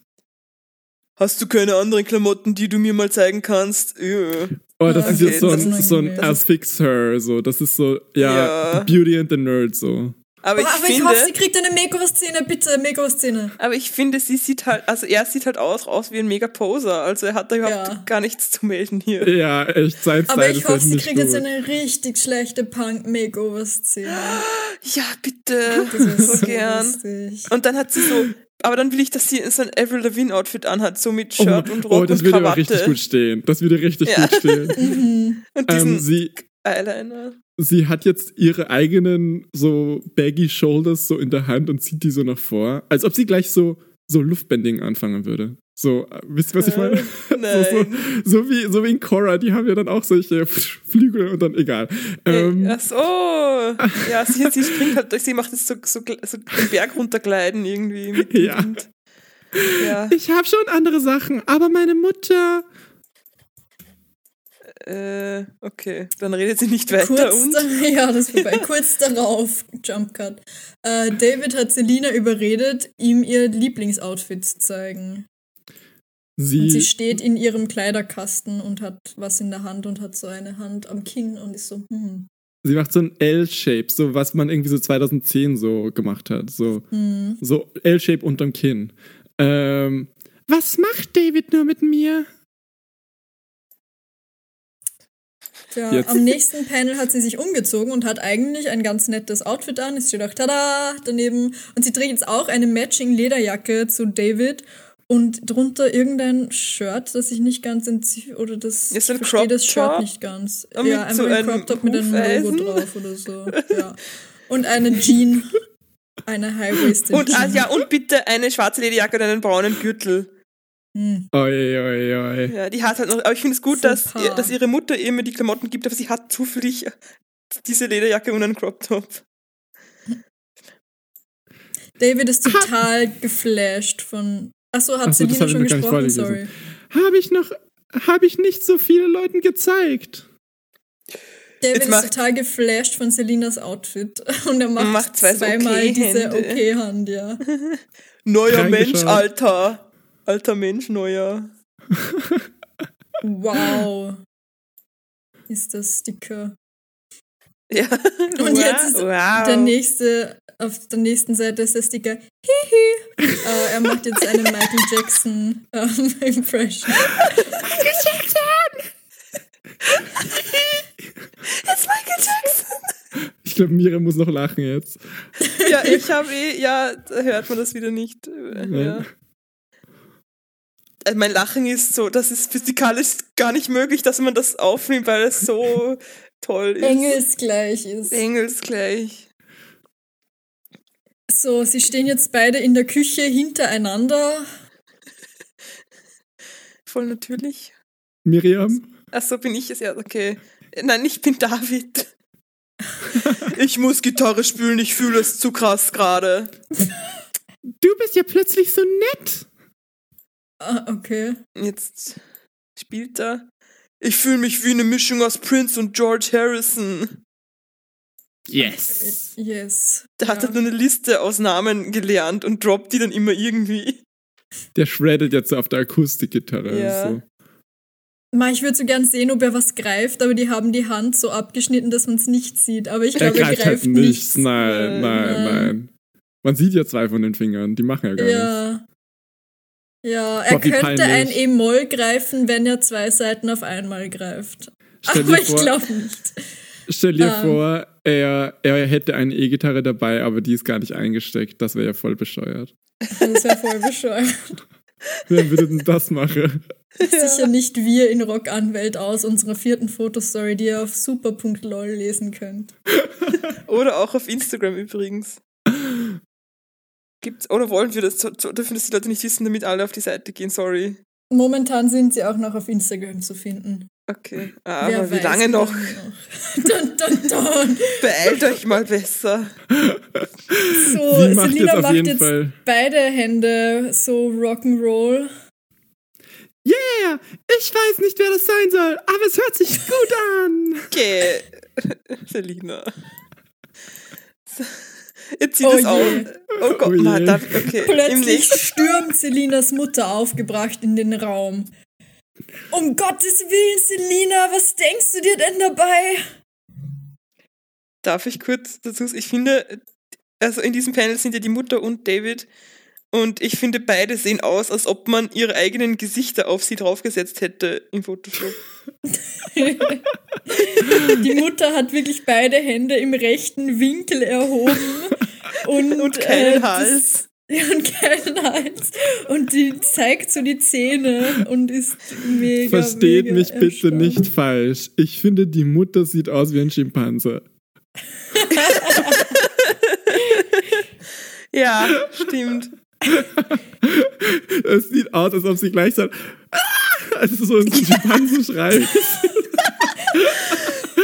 Hast du keine anderen Klamotten, die du mir mal zeigen kannst? Ja. Oh, das Ah, ist okay, jetzt so ein, ist so ein unangenehm. As Fix Her, so. Das ist so, ja, Ja. Beauty and the Nerd, so. Aber, ich aber ich finde, hoffe, sie kriegt eine Makeover-Szene, bitte, Makeover-Szene. aber ich finde, sie sieht halt, also er sieht halt aus, aus wie ein Mega-Poser. Also er hat da überhaupt Ja. gar nichts zu melden hier. Ja, echt, sein Aber ich ist hoffe, halt sie kriegt jetzt gut. eine richtig schlechte Punk-Makeover-Szene. Ja, bitte. Das so so gern. lustig. Und dann hat sie so, aber dann will ich, dass sie so ein Avril Lavigne Outfit anhat, so mit Oh, Shirt und Rock oh, das und würde aber richtig gut stehen. Das würde richtig Ja. gut stehen. [laughs] Mhm. Und diesen ähm, sie, Eyeliner. sie hat jetzt ihre eigenen so baggy Shoulders so in der Hand und zieht die so nach vor, als ob sie gleich so so Luftbending anfangen würde. So, äh, wisst ihr, was ich meine? Äh, Nein. [laughs] So, so, so, wie, so wie in Korra, die haben ja dann auch solche [laughs] Flügel und dann egal. Ähm, Ach so. Ja, sie, sie springt halt, sie macht jetzt so, so, so den Berg runtergleiten irgendwie [laughs] Ja. Ja. Ich habe schon andere Sachen, aber meine Mutter. Äh, okay, dann redet sie nicht weiter [laughs] Kurz, und. ja, das ist vorbei. Kurz darauf, Jump Cut. Äh, David hat Selina überredet, ihm ihr Lieblingsoutfit zu zeigen. Und sie Sie, steht in ihrem Kleiderkasten und hat was in der Hand und hat so eine Hand am Kinn und ist so, hm, sie macht so ein L-Shape, so was man irgendwie so 2010 so gemacht hat. So, hm. so L-Shape unterm Kinn. Ähm, was macht David nur mit mir? Tja, Jetzt. am nächsten Panel hat sie sich umgezogen und hat eigentlich ein ganz nettes Outfit an. Es steht auch tada daneben. Und sie trägt jetzt auch eine matching Lederjacke zu David und drunter irgendein Shirt, das ich nicht ganz entziehe oder das Ist ich ein verstehe das Shirt nicht ganz. Und ja, mit so einfach ein Crop Top mit einem Logo drauf oder so. Ja. Und eine Jean, eine High-Waisted Und, ah, Jean. ja, und bitte eine schwarze Lederjacke und einen braunen Gürtel. Hm. Oi, oi, oi. Ja, die hat halt noch, aber ich finde es gut, dass, dass ihre Mutter ihr immer die Klamotten gibt, aber sie hat zufällig [laughs] diese Lederjacke und einen Crop Top. David ist total geflasht von. Achso, hat Ach so, das Selina schon gesprochen? Sorry. Habe ich noch, habe ich nicht so viele Leuten gezeigt. David Jetzt ist total geflasht von Selinas Outfit [laughs] und er macht, Macht zwei zweimal diese Okay-Hände. Okay-Hand, ja. [laughs] Neuer. Mensch, Alter. Alter Mensch, neuer. [laughs] Wow. Ist das dicker. Ja. Und jetzt ist wow. der nächste, auf der nächsten Seite ist der Sticker, hihi. äh, er macht jetzt eine Michael Jackson ähm, [laughs] Impression. It's Michael Jackson. Ich glaube, Mira muss noch lachen jetzt. Ja, ich habe eh, ja, da hört man das wieder nicht. Ja. Also mein Lachen ist so, das ist physikalisch gar nicht möglich, dass man das aufnimmt, weil es so toll ist. Engelsgleich ist. Engelsgleich. So, sie stehen jetzt beide in der Küche hintereinander. Voll natürlich. Miriam? Ach so, bin ich es ja, okay. Nein, ich bin David. [laughs] Ich muss Gitarre spielen, ich fühle es zu krass gerade. Du bist ja plötzlich so nett. Ah, okay. Jetzt spielt er. Ich fühle mich wie eine Mischung aus Prince und George Harrison. Yes. Yes. Der hat Ja. halt nur eine Liste aus Namen gelernt und droppt die dann immer irgendwie. Der shreddet jetzt so auf der Akustikgitarre. Ja. So. Ma, ich würde so gern sehen, ob er was greift, aber die haben die Hand so abgeschnitten, dass man es nicht sieht. Aber ich Er glaube, er greift greift halt nichts. nichts. Nein, Nein. nein, nein. Man sieht ja zwei von den Fingern. Die machen ja gar nichts. Ja. Er Boah, könnte ein. E-Moll greifen, wenn er zwei Seiten auf einmal greift. Stell aber ich glaube nicht. Stell dir Ähm. vor, er, er hätte eine E-Gitarre dabei, aber die ist gar nicht eingesteckt. Das wäre ja voll bescheuert. Das wäre voll bescheuert. [laughs] Wer würde denn das machen? Sicher nicht wir in Rockanwält aus unserer vierten Fotostory, die ihr auf super.lol lesen könnt. [laughs] Oder auch auf Instagram übrigens. Gibt's, oder wollen wir das? So- so- Dürfen das die Leute nicht wissen, damit alle auf die Seite gehen? Sorry. Momentan sind sie auch noch auf Instagram zu finden. Okay. Ah, Wer aber wie lange noch? [laughs] Dun, dun, dun. Beeilt euch mal besser. So, Sie macht Selina jetzt macht jetzt Fall. beide Hände so Rock'n'Roll. Yeah, ich weiß nicht, wer das sein soll, aber es hört sich gut an. Okay. [laughs] Selina. Jetzt zieht Oh es auf. Oh Gott, Oh man, darf, okay. Plötzlich stürmt Selinas Mutter aufgebracht in den Raum. Um Gottes Willen, Selina, was denkst du dir denn dabei? darf ich kurz dazu sagen, ich finde, also in diesem Panel sind ja die Mutter und David und ich finde, beide sehen aus, als ob man ihre eigenen Gesichter auf sie draufgesetzt hätte im Photoshop. [laughs] Die Mutter hat wirklich beide Hände im rechten Winkel erhoben. Und, Und keinen äh, Hals. Ja, und keinen Hals. Und die zeigt so die Zähne und ist mega. Versteht mega mich bitte erstaunt. nicht falsch. Ich finde, die Mutter sieht aus wie ein Schimpanse. [laughs] Ja, stimmt. [laughs] Es sieht aus, als ob sie gleich sagt, "Ah!" also so ein Schimpansenschrei. [laughs]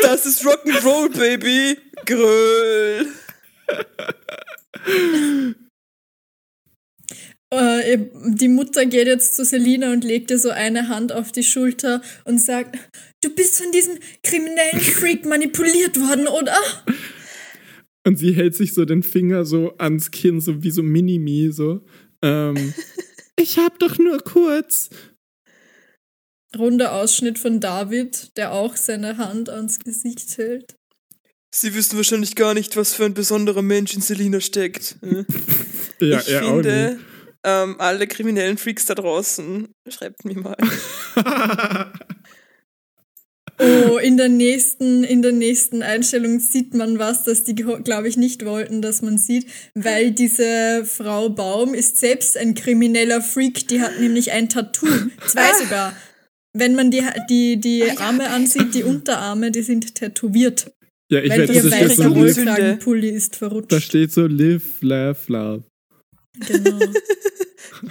Das ist Rock'n'Roll, Baby. Gröll. Äh, die Mutter geht jetzt zu Selina und legt ihr so eine Hand auf die Schulter und sagt: Du bist von diesem kriminellen Freak manipuliert worden, oder? Und sie hält sich so den Finger so ans Kinn, so wie so Mini-Me, so. Ähm, [laughs] ich hab doch nur kurz. Runder Ausschnitt von David, der auch seine Hand ans Gesicht hält. Sie wissen wahrscheinlich gar nicht, was für ein besonderer Mensch in Selina steckt. Hm? [laughs] Ja, ich er auch finde, nicht. ähm, alle kriminellen Freaks da draußen, schreibt mir mal. [laughs] Oh, in der nächsten, in der nächsten Einstellung sieht man was, das die, glaube ich, nicht wollten, dass man sieht, weil diese Frau Baum ist selbst ein krimineller Freak, die hat nämlich ein Tattoo. Zwei sogar. Wenn man die, die, die Arme ansieht, die Unterarme, die sind tätowiert. Ja, ich weil werde ihr das steht so Rollkragenpulli ist verrutscht. da steht so live, laugh, love. Genau.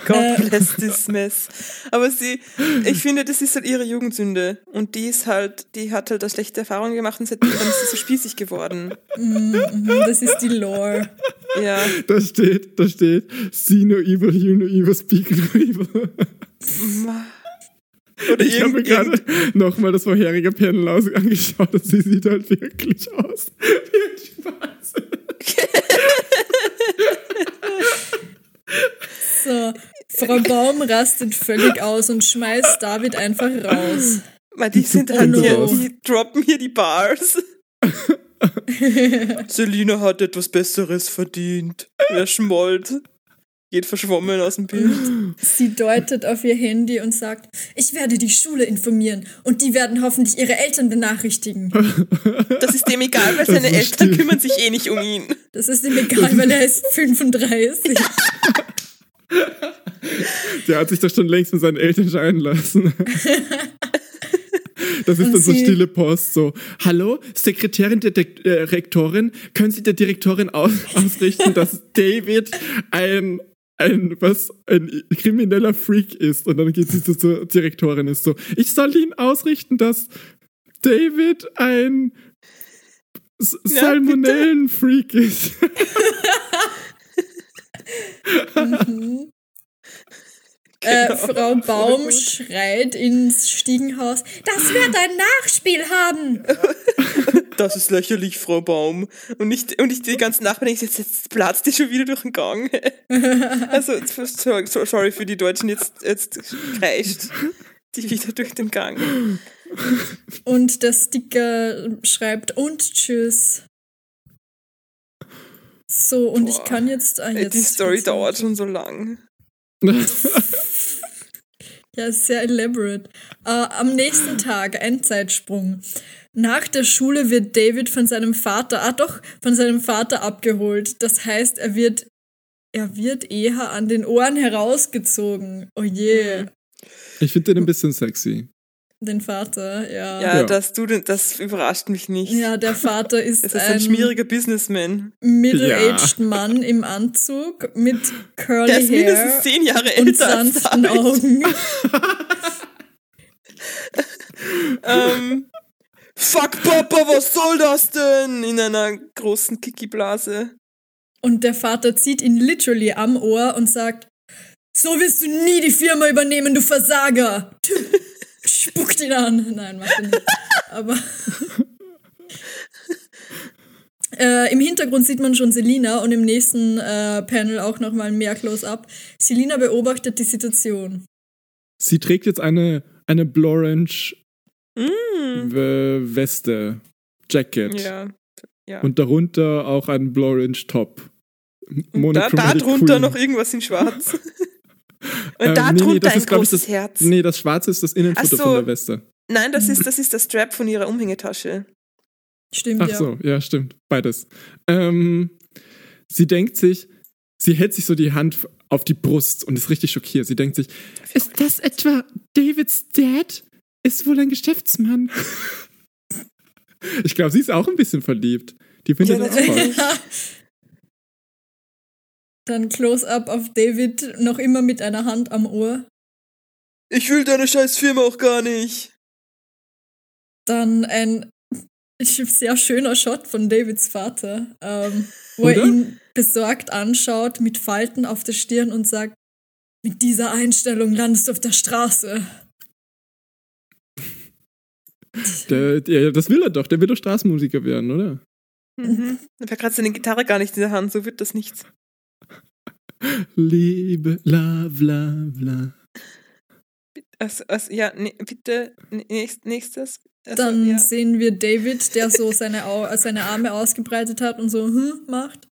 God bless this mess. Aber sie, ich finde, das ist halt ihre Jugendsünde. Und die ist halt, die hat halt eine schlechte Erfahrung gemacht und seitdem ist sie so spießig geworden. Mhm, mhm, das ist die Lore. Ja. Da steht, da steht, see no evil, you no evil, speak no evil. [laughs] Oder Ich habe mir gerade nochmal das vorherige Panel angeschaut und sie sieht halt wirklich aus wie ein Spaß. So, Frau Baum rastet völlig aus und schmeißt David einfach raus. weil die sind Oh halt no. hier, die droppen hier die Bars. [laughs] Selina hat etwas Besseres verdient. Er schmollt. Geht verschwommen aus dem Bild. Sie deutet auf ihr Handy und sagt, ich werde die Schule informieren und die werden hoffentlich ihre Eltern benachrichtigen. [laughs] Das ist dem egal, weil seine Eltern still. kümmern sich eh nicht um ihn. Das ist ihm egal, weil er ist 35. [laughs] Der hat sich doch schon längst von seinen Eltern scheiden lassen. [laughs] Das ist Und dann so stille Post, so, hallo, Sekretärin der Dek- äh, Rektorin, können Sie der Direktorin aus ausrichten, dass David ein, ein, was, ein krimineller Freak ist? Und dann geht sie so zur Direktorin, ist so, ich soll Ihnen ausrichten, dass David ein S Ja, Salmonellen-Freak ist. Mhm. Äh, Genau. Frau Baum schreit ins Stiegenhaus, das wird ein Nachspiel haben. [laughs] Das ist lächerlich, Frau Baum. Und nicht, und ich die ganzen Nachbarn denken, jetzt, jetzt platzt die schon wieder durch den Gang. [laughs] also, so- so- sorry für die Deutschen, jetzt, jetzt kreischt die wieder durch den Gang. Und der Sticker schreibt und tschüss. So, und ich Boah. kann jetzt. Ah, jetzt die Story dauert schon so lang. [laughs] Ja, sehr elaborate. Äh, am nächsten Tag, Endzeitsprung. Nach der Schule wird David von seinem Vater, ah doch, von seinem Vater abgeholt. Das heißt, er wird, er wird eher an den Ohren herausgezogen. Oh je. Ich finde den ein bisschen sexy. den Vater, ja. Ja, Ja. dass du den, das überrascht mich nicht. Ja, der Vater [laughs] ist, Das ist ein schmieriger Businessman. middle-aged Mann im Anzug mit curly Der ist mindestens hair zehn Jahre und älter sanften. Augen. [laughs] Ähm, Fuck Papa, was soll das denn? In einer großen Kiki-Blase. Und der Vater zieht ihn literally am Ohr und sagt, so wirst du nie die Firma übernehmen, du Versager. [laughs] Spuckt ihn an. Nein, macht er nicht. Aber [laughs] Äh, Im Hintergrund sieht man schon Selina und im nächsten äh, Panel auch nochmal mehr Close-Up. Selina beobachtet die Situation. Sie trägt jetzt eine, eine Blorange Mm. Weste, Jacket. Ja. ja. Und darunter auch ein Blorange Top. Und da, drunter noch irgendwas in schwarz. [laughs] Und Ähm, da nee, nee, drunter das ein ist, glaub ich, großes das- Herz. Nee, das Schwarze ist das Innenfoto Ach so. von der Weste. Nein, das ist, [laughs] das ist der Strap von ihrer Umhängetasche. Stimmt, Ach ja. so, ja, stimmt. Beides. Ähm, sie denkt sich, sie hält sich so die Hand auf die Brust und ist richtig schockiert. Sie denkt sich, ist das etwa Davids Dad? Ist wohl ein Geschäftsmann. ich glaube, sie ist auch ein bisschen verliebt. Die findet Ja, das auch. [laughs] Dann Close-Up auf David, noch immer mit einer Hand am Ohr. Ich will deine scheiß Firma auch gar nicht. Dann ein sehr schöner Shot von Davids Vater, ähm, wo Oder? er ihn besorgt anschaut mit Falten auf der Stirn und sagt, mit dieser Einstellung landest du auf der Straße. [laughs] Der, der, das will er doch. Der will doch Straßenmusiker werden, oder? Mhm. Er hat gerade seine Gitarre gar nicht in der Hand, so wird das nichts. Liebe, love, love, love. Also, also ja, ne, bitte, nächst, nächstes. Also, Dann ja. sehen wir David, der so seine, Au seine Arme ausgebreitet hat und so hm, macht.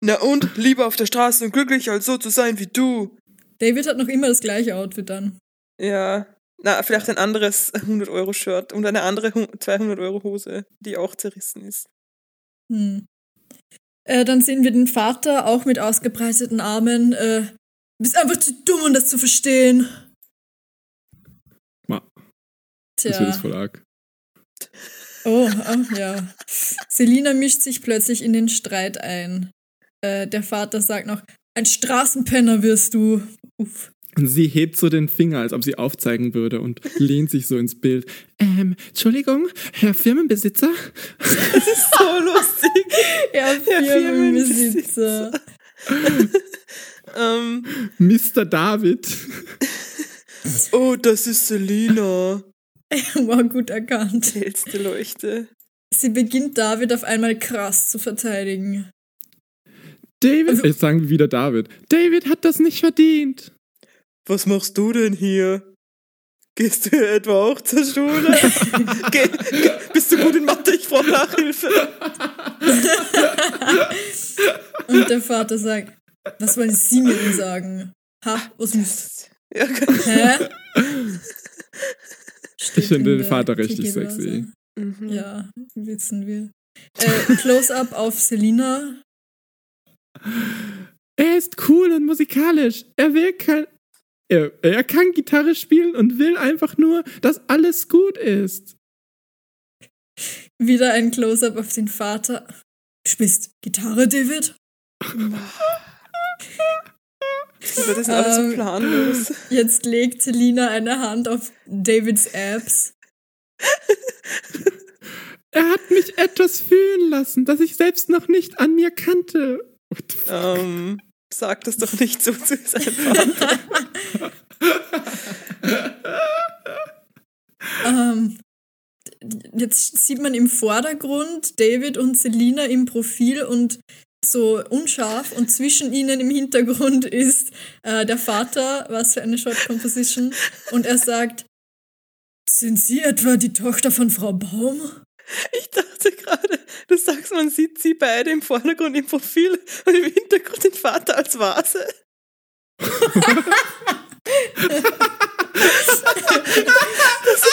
Na und? Lieber auf der Straße und glücklich, als so zu sein wie du. David hat noch immer das gleiche Outfit an. Ja. Na, vielleicht ein anderes [laughs] 100-Euro-Shirt und eine andere 200-Euro-Hose, die auch zerrissen ist. Hm. Äh, dann sehen wir den Vater auch mit ausgebreiteten Armen. Äh, du bist einfach zu dumm, um das zu verstehen. Ma, Das wird jetzt Tja. voll arg. Oh, oh, ja. Selina mischt sich plötzlich in den Streit ein. Äh, der Vater sagt noch, ein Straßenpenner wirst du. Uff. Und sie hebt so den Finger, als ob sie aufzeigen würde und lehnt sich so ins Bild. Ähm, Entschuldigung, Herr Firmenbesitzer? So [laughs] lustig. Ja, Der Firmenbesitzer. ähm, Mr. David. [laughs] oh, das ist Selina. [laughs] War gut erkannt. Hellste Leuchte. Sie beginnt David auf einmal krass zu verteidigen. David, Also- jetzt sagen wir wieder David. David hat das nicht verdient. Was machst du denn hier? Gehst du etwa auch zur Schule? [laughs] Geh, geh, bist du gut in Mathe? Ich brauche Nachhilfe. Und der Vater sagt, was wollen Sie mir denn sagen? Ha, was müsst Ja, Hä? [laughs] Steht Ich finde in den der Vater richtig sexy. mhm. Ja, wissen wir. Äh, Close-up auf Selina. Er ist cool und musikalisch. Er will kein. Er, er kann Gitarre spielen und will einfach nur, dass alles gut ist. Wieder ein Close-up auf den Vater. Du spielst Gitarre, David? [laughs] Das ist alles so Ähm, planlos. Jetzt legt Selina eine Hand auf Davids Abs. Er hat mich etwas fühlen lassen, das ich selbst noch nicht an mir kannte. What the fuck? Ähm, sag das doch nicht so zu. [laughs] Ähm, jetzt sieht man im Vordergrund David und Selina im Profil und so unscharf und zwischen ihnen im Hintergrund ist äh, der Vater, was für eine Shot Composition und er sagt, sind Sie etwa die Tochter von Frau Baum? Ich dachte gerade, du sagst, man sieht sie beide im Vordergrund im Profil und im Hintergrund den Vater als Vase. das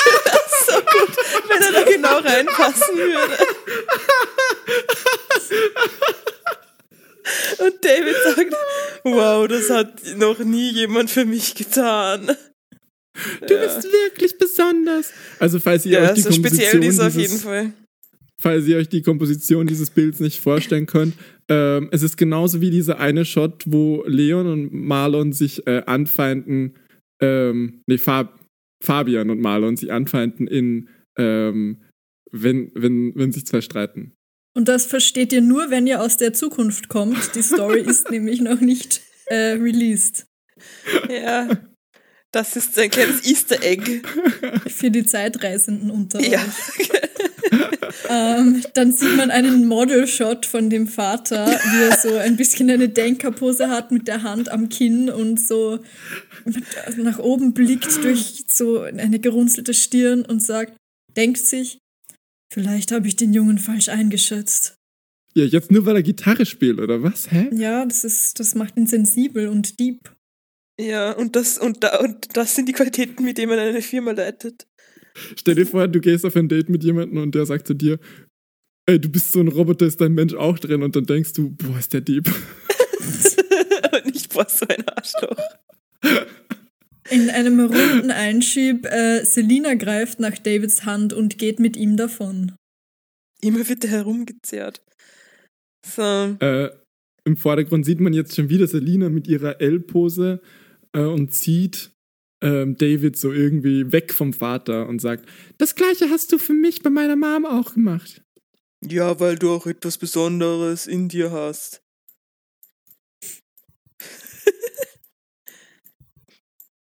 wäre so gut, wenn er da genau reinpassen würde. Und David sagt, wow, das hat noch nie jemand für mich getan. Du bist wirklich besonders. Also, falls ihr Ja, euch die so speziell Komposition er auf dieses, jeden Fall. falls ihr euch die Komposition dieses Bilds nicht vorstellen könnt, ähm, es ist genauso wie dieser eine Shot, wo Leon und Marlon sich äh, anfeinden, ähm, nee, Fab, Fabian und Marlon sich anfeinden in, ähm, wenn, wenn, wenn sich zwei streiten. Und das versteht ihr nur, wenn ihr aus der Zukunft kommt. Die Story ist [laughs] nämlich noch nicht äh, released. Ja. Das ist ein kleines Easter Egg. Für die Zeitreisenden unter Ja. euch. ähm, dann sieht man einen Model-Shot von dem Vater, wie er so ein bisschen eine Denkerpose hat mit der Hand am Kinn und so nach oben blickt durch so eine gerunzelte Stirn und sagt, denkt sich, vielleicht habe ich den Jungen falsch eingeschätzt. Ja, jetzt nur weil er Gitarre spielt, oder was? Hä? Ja, das ist, das macht ihn sensibel und deep. Ja, und das, und, da, und das sind die Qualitäten, mit denen man eine Firma leitet. Stell dir vor, du gehst auf ein Date mit jemandem und der sagt zu dir, ey, du bist so ein Roboter, ist dein Mensch auch drin? Und dann denkst du, boah, ist der Dieb. [laughs] und ich boah, so ein Arschloch. In einem runden Einschieb, äh, Selina greift nach Davids Hand und geht mit ihm davon. Immer wird er herumgezerrt. So. Äh, Im Vordergrund sieht man jetzt schon wieder Selina mit ihrer L-Pose äh, und zieht ähm, David so irgendwie weg vom Vater und sagt, das gleiche hast du für mich bei meiner Mom auch gemacht. Ja, weil du auch etwas Besonderes in dir hast.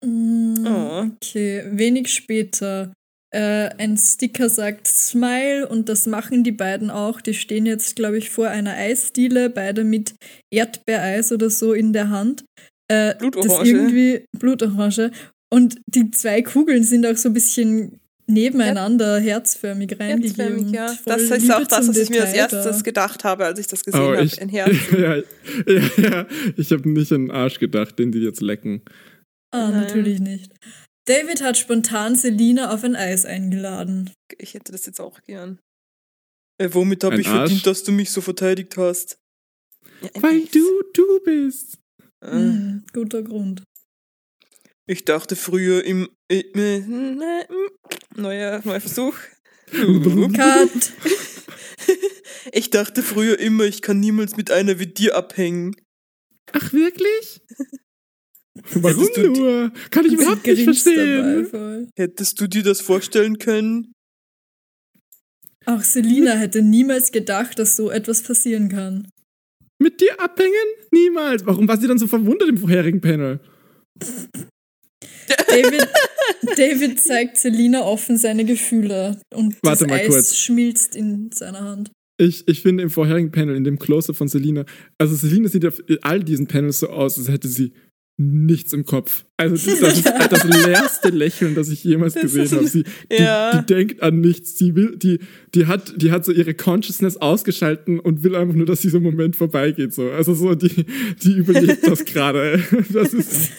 Mm, Oh. Okay, wenig später. Äh, ein Sticker sagt Smile und das machen die beiden auch. Die stehen jetzt, glaube ich, vor einer Eisdiele, beide mit Erdbeereis oder so in der Hand. Äh, Das Blutorange. irgendwie Blutorange. Und die zwei Kugeln sind auch so ein bisschen nebeneinander herzförmig reingegeben. Herzförmig, ja. Das ist Liebe auch das, was ich mir als erstes da. gedacht habe, als ich das gesehen Oh, habe. Ein Herz. [laughs] ja, ja, ja, ich habe nicht an den Arsch gedacht, den die jetzt lecken. Ah, Nein. natürlich nicht. David hat spontan Selina auf ein Eis eingeladen. Ich hätte das jetzt auch gern. Äh, womit habe ich verdient, Arsch? dass du mich so verteidigt hast? Ja, Weil Eis. du du bist. Äh, Hm, guter Grund. Ich dachte früher im. Äh, äh, äh, neuer, neuer Versuch. [laughs] Cut! [laughs] Ich dachte früher immer, ich kann niemals mit einer wie dir abhängen. Ach, wirklich? [laughs] Warum nur? Kann ich überhaupt nicht dabei verstehen. Hättest du dir das vorstellen können? Auch Selina hätte niemals gedacht, dass so etwas passieren kann. Mit dir abhängen? Niemals. Warum war sie dann so verwundert im vorherigen Panel? David, David zeigt Selina offen seine Gefühle und Warte das mal Eis kurz. schmilzt in seiner Hand. Ich, ich finde im vorherigen Panel, in dem Close-Up von Selina, also Selina sieht auf all diesen Panels so aus, als hätte sie nichts im Kopf. Also das, ist halt das leerste Lächeln, das ich jemals [laughs] gesehen habe. Sie, die, ja. die denkt an nichts. Sie will, die, die hat, die hat so ihre Consciousness ausgeschalten und will einfach nur, dass dieser Moment vorbeigeht. So. Also so, die, die überlebt das gerade. [laughs] Das ist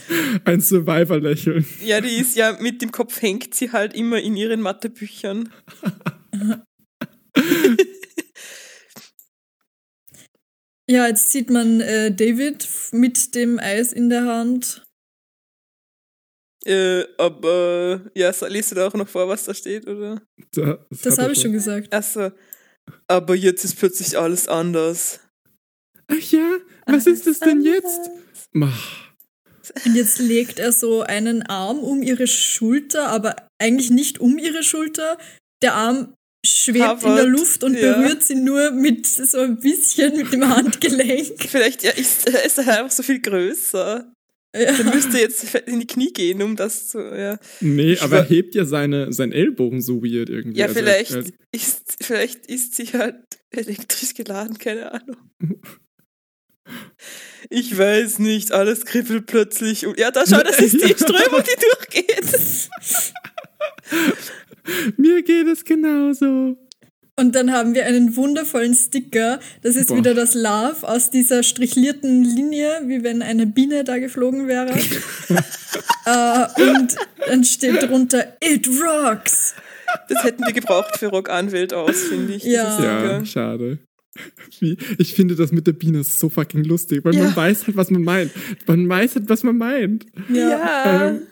ein Survivor-Lächeln. Ja, die ist ja mit dem Kopf hängt sie halt immer in ihren Mathebüchern. [laughs] Ja, jetzt sieht man äh, David mit dem Eis in der Hand. Äh, aber ja, liest du da auch noch vor, was da steht, oder? Da, Das er habe ich schon gesagt. Achso. Aber jetzt ist plötzlich alles anders. Ach ja, was ist das denn jetzt? Ach, Und jetzt legt er so einen Arm um ihre Schulter, aber eigentlich nicht um ihre Schulter. Der Arm schwebt in der Luft und ja. berührt sie nur mit so ein bisschen mit dem Handgelenk. [laughs] Vielleicht ja, ist, ist er einfach so viel größer. Ja. Dann müsste jetzt in die Knie gehen, um das zu. Ja, Nee, Ich aber er hebt ja seine, seinen Ellbogen so weird irgendwie. ja Also, vielleicht, also- ist, vielleicht ist sie halt elektrisch geladen, keine Ahnung. [laughs] Ich weiß nicht, alles kribbelt plötzlich. Und ja, da schau, das ist die. [laughs] Strömung, die durchgeht. Mir geht es genauso. Und dann haben wir einen wundervollen Sticker. Das ist Boah. wieder das Love aus dieser strichlierten Linie, wie wenn eine Biene da geflogen wäre. [laughs] äh, und dann steht drunter It rocks. Das hätten wir gebraucht für Rock Anwält aus, finde ich. Ja. Ja, schade. Wie, ich finde das mit der Biene so fucking lustig, weil Ja. man weiß halt, was man meint. Man weiß halt, was man meint. Ja. Ähm,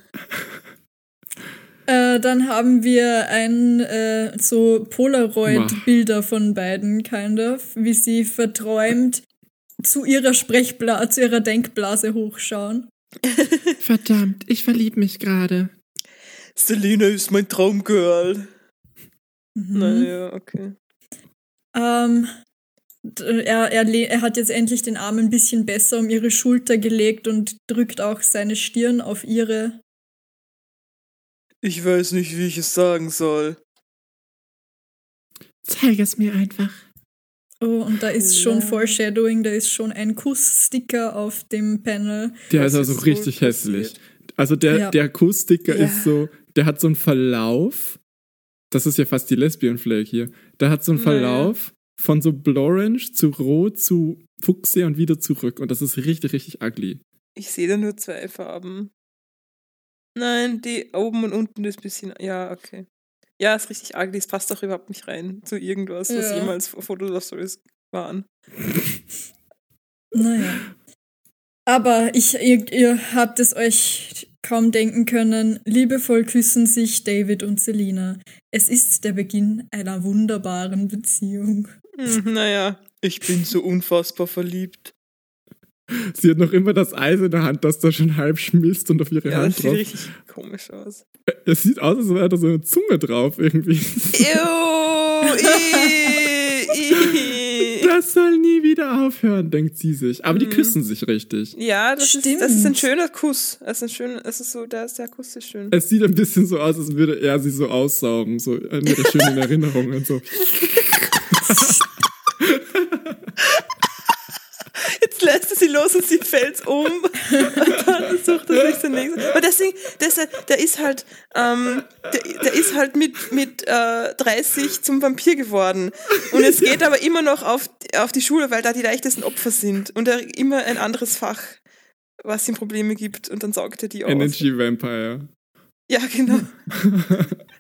Äh, dann haben wir ein äh, so Polaroid-Bilder von beiden, kind of, wie sie verträumt zu ihrer Sprechblase, zu ihrer Denkblase hochschauen. [laughs] Verdammt, ich verliebe mich gerade. Selena ist mein Traumgirl. Mhm. Naja, okay. Ähm, er, er, er hat jetzt endlich den Arm ein bisschen besser um ihre Schulter gelegt und drückt auch seine Stirn auf ihre. Ich weiß nicht, wie ich es sagen soll. Zeig es mir einfach. Oh, und da ist schon Ja. Foreshadowing, da ist schon ein Kusssticker auf dem Panel. Der ist also ist richtig hässlich. passiert? Also der, Ja. der Kusssticker Ja. ist so, der hat so einen Verlauf. Das ist ja fast die Lesbian Flag hier. Der hat so einen Naja. Verlauf von so Blorange zu Rot zu Fuchsia und wieder zurück. Und das ist richtig, richtig ugly. Ich sehe da nur zwei Farben. Nein, die oben und unten ist ein bisschen. Ja, okay. Ja, ist richtig ugly. Es passt auch überhaupt nicht rein zu irgendwas, was Ja. jemals Fotos of Stories waren. Naja. Aber ich, ihr, ihr habt es euch kaum denken können. Liebevoll küssen sich David und Selina. Es ist der Beginn einer wunderbaren Beziehung. Hm, naja, ich bin so unfassbar verliebt. Sie hat noch immer das Eis in der Hand, das da schon halb schmilzt und auf ihre Ja, das Hand sieht drauf. richtig komisch aus. Es sieht aus, als wäre da so eine Zunge drauf irgendwie. Ew. Das soll nie wieder aufhören, denkt sie sich. Aber die Mhm. küssen sich richtig. Ja, das ist, das ist ein Stimmt. schöner Kuss. Das ist ein schöner, das ist so, der, der Kuss ist schön. Es sieht ein bisschen so aus, als würde er sie so aussaugen, so ihre schönen Erinnerungen. So. Jetzt lässt er sie los und sie fällt um. [laughs] Und dann sucht er sich den nächsten. Aber deswegen, deshalb, der ist halt, ähm, der, der ist halt mit, mit äh, 30 zum Vampir geworden. Und es geht aber immer noch auf, auf die Schule, weil da die leichtesten Opfer sind. Und er immer ein anderes Fach, was ihm Probleme gibt. Und dann saugt er die auf. Energy Vampire. Ja, genau. [laughs]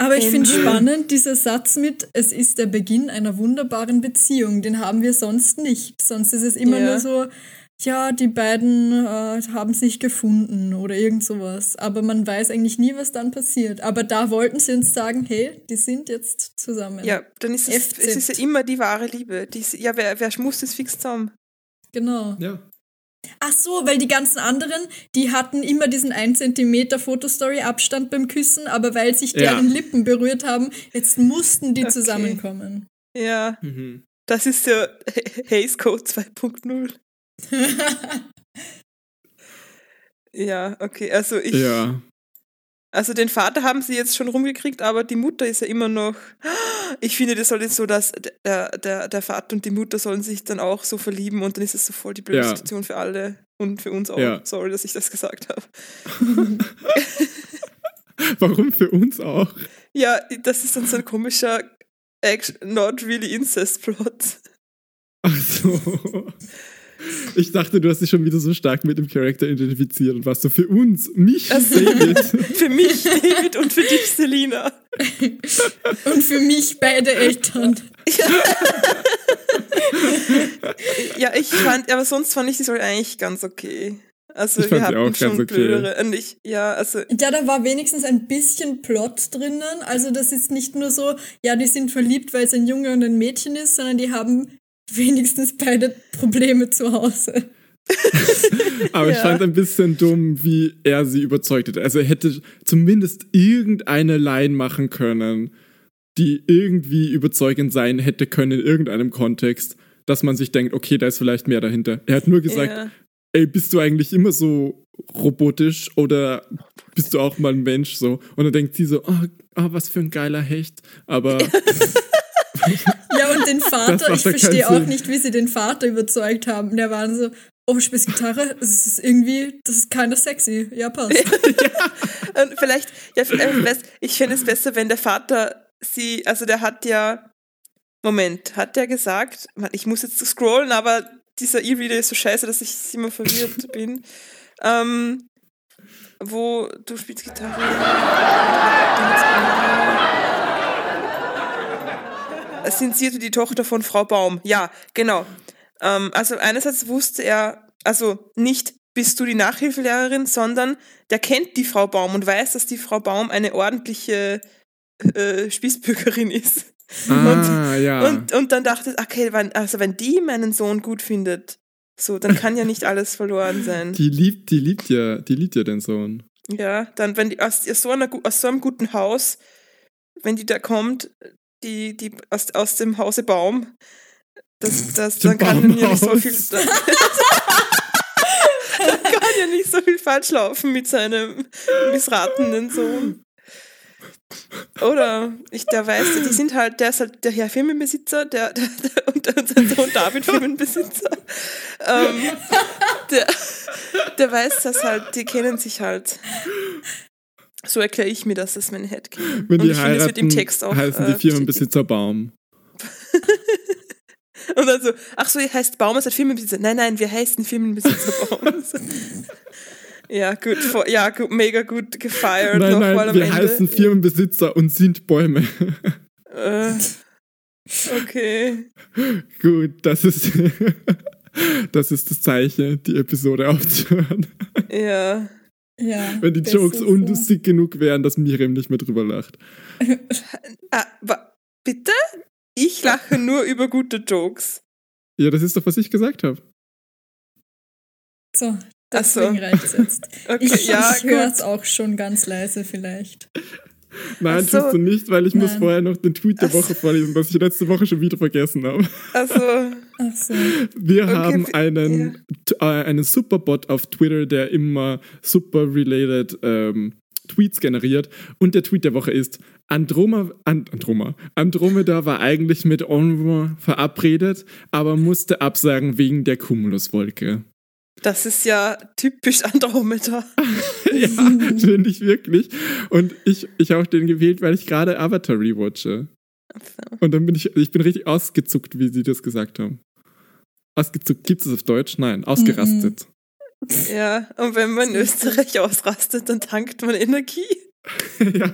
Aber ich finde Ähm. spannend, dieser Satz mit, es ist der Beginn einer wunderbaren Beziehung, den haben wir sonst nicht. Sonst ist es immer Ja. nur so, ja, die beiden äh, haben sich gefunden oder irgend sowas. Aber man weiß eigentlich nie, was dann passiert. Aber da wollten sie uns sagen, hey, die sind jetzt zusammen. Ja, dann ist es, es ist ja immer die wahre Liebe. Die ist, ja, wer, wer muss das fix zusammen? Genau. Ja. Ach so, weil die ganzen anderen, die hatten immer diesen 1 Zentimeter Fotostory-Abstand beim Küssen, aber weil sich Ja. deren Lippen berührt haben, jetzt mussten die Okay. zusammenkommen. Ja, Mhm. das ist ja [laughs] Haze Code 2.0. [laughs] Ja, okay. Also ich. Ja. Also den Vater haben sie jetzt schon rumgekriegt, aber die Mutter ist ja immer noch. Ich finde, das soll jetzt so, dass der, der, der Vater und die Mutter sollen sich dann auch so verlieben und dann ist es so voll die blöde Ja. Situation für alle und für uns auch. Ja. Sorry, dass ich das gesagt habe. [laughs] Warum für uns auch? Ja, das ist dann so ein komischer Act not really incest Plot. Ach so. Ich dachte, du hast dich schon wieder so stark mit dem Charakter identifiziert und warst so für uns, mich, Ach so. David. [laughs] für mich, David, und für dich, Selina. [laughs] Und für mich beide Eltern. Ja, ich fand, aber sonst fand ich die Story eigentlich ganz okay. Also Ich wir hatten auch schon ganz okay. blödere. Und ich, ja, also Ja, da war wenigstens ein bisschen Plot drinnen. Also das ist nicht nur so, ja, die sind verliebt, weil es ein Junge und ein Mädchen ist, sondern die haben wenigstens beide Probleme zu Hause. [laughs] Aber ich Ja. fand ein bisschen dumm, wie er sie überzeugt hat. Also er hätte zumindest irgendeine Line machen können, die irgendwie überzeugend sein hätte können in irgendeinem Kontext, dass man sich denkt, okay, da ist vielleicht mehr dahinter. Er hat nur gesagt, ja. ey, bist du eigentlich immer so robotisch oder bist du auch mal ein Mensch so? Und dann denkt sie so, ah, ah, was für ein geiler Hecht. Aber [laughs] [laughs] Ja, und den Vater, ich ja verstehe auch Sinn. nicht, wie sie den Vater überzeugt haben. Der war so, oh, spielst Gitarre? Das ist irgendwie, das ist keiner sexy. Ja, passt. [laughs] Und vielleicht, ja, vielleicht best- ich finde es besser, wenn der Vater sie, also der hat ja, Moment, hat der gesagt, ich muss jetzt scrollen, aber dieser E-Reader ist so scheiße, dass ich immer verwirrt [laughs] bin. Ähm, wo du spielst Gitarre. Sind Sie die Tochter von Frau Baum? Ja, genau. Ähm, also einerseits wusste er, also nicht bist du die Nachhilfelehrerin, sondern der kennt die Frau Baum und weiß, dass die Frau Baum eine ordentliche äh, Spießbürgerin ist. ah, [laughs] ja. Und, und dann dachte ich, okay, wenn, also wenn die meinen Sohn gut findet, so, dann kann ja nicht alles verloren sein. die liebt, die liebt ja, die liebt ja den Sohn. Ja, dann, wenn die aus, aus, so, einer, aus so einem guten Haus, wenn die da kommt, die, die aus, aus dem Hause Baum, das, das, dann kann ja nicht so viel. Baumhaus. Dann, [laughs] dann kann ja nicht so viel falsch laufen mit seinem missratenen Sohn. Oder ich, der weiß, die sind halt, der ist halt der Herr Firmenbesitzer, der, der, der und, und sein Sohn David Firmenbesitzer. Ähm, der, der weiß das halt, die kennen sich halt. So erkläre ich mir das, das ist mein Headcanon. Wenn und die ich finde, es wird im heiraten, Text auch. heißen äh, die Firmenbesitzer Baum. [laughs] Und dann so, ach so, ihr heißt Baum, ihr seid Firmenbesitzer. Nein, nein, wir heißen Firmenbesitzer Baum. [laughs] Ja, gut, ja, gut, mega gut gefeiert Nein, nochmal nein, am wir Ende. heißen Firmenbesitzer und sind Bäume. [laughs] Äh, okay. Gut, das ist, das ist das Zeichen, die Episode aufzuhören. Ja. Ja. Wenn die das Jokes unlustig genug wären, dass Miriam nicht mehr drüber lacht. [laughs] Ah, wa, bitte? Ich lache nur über gute Jokes. Ja, das ist doch, was ich gesagt habe. So, Ach so. deswegen reicht's jetzt. [laughs] Okay, Ich, ja, ich höre es auch schon ganz leise vielleicht. Nein, Ach so. tust du nicht, weil ich muss Nein. vorher noch den Tweet der Ach Woche vorlesen, was ich letzte Woche schon wieder vergessen habe. Also, [laughs] Ach so. Wir Okay, haben einen, t- äh, einen Superbot auf Twitter, der immer super related ähm, Tweets generiert. Und der Tweet der Woche ist: Androma, And, Androma, Andromeda war eigentlich mit Onwa verabredet, aber musste absagen wegen der Cumuluswolke. Das ist ja typisch [laughs] Andromeda. ja, finde ich wirklich. Und ich, ich habe den gewählt, weil ich gerade Avatar rewatche. Und dann bin ich, ich bin richtig ausgezuckt, wie sie das gesagt haben. Ausgezuckt, gibt es auf Deutsch? Nein, ausgerastet. Ja, und wenn man in Österreich ausrastet, dann tankt man Energie. [laughs] ja.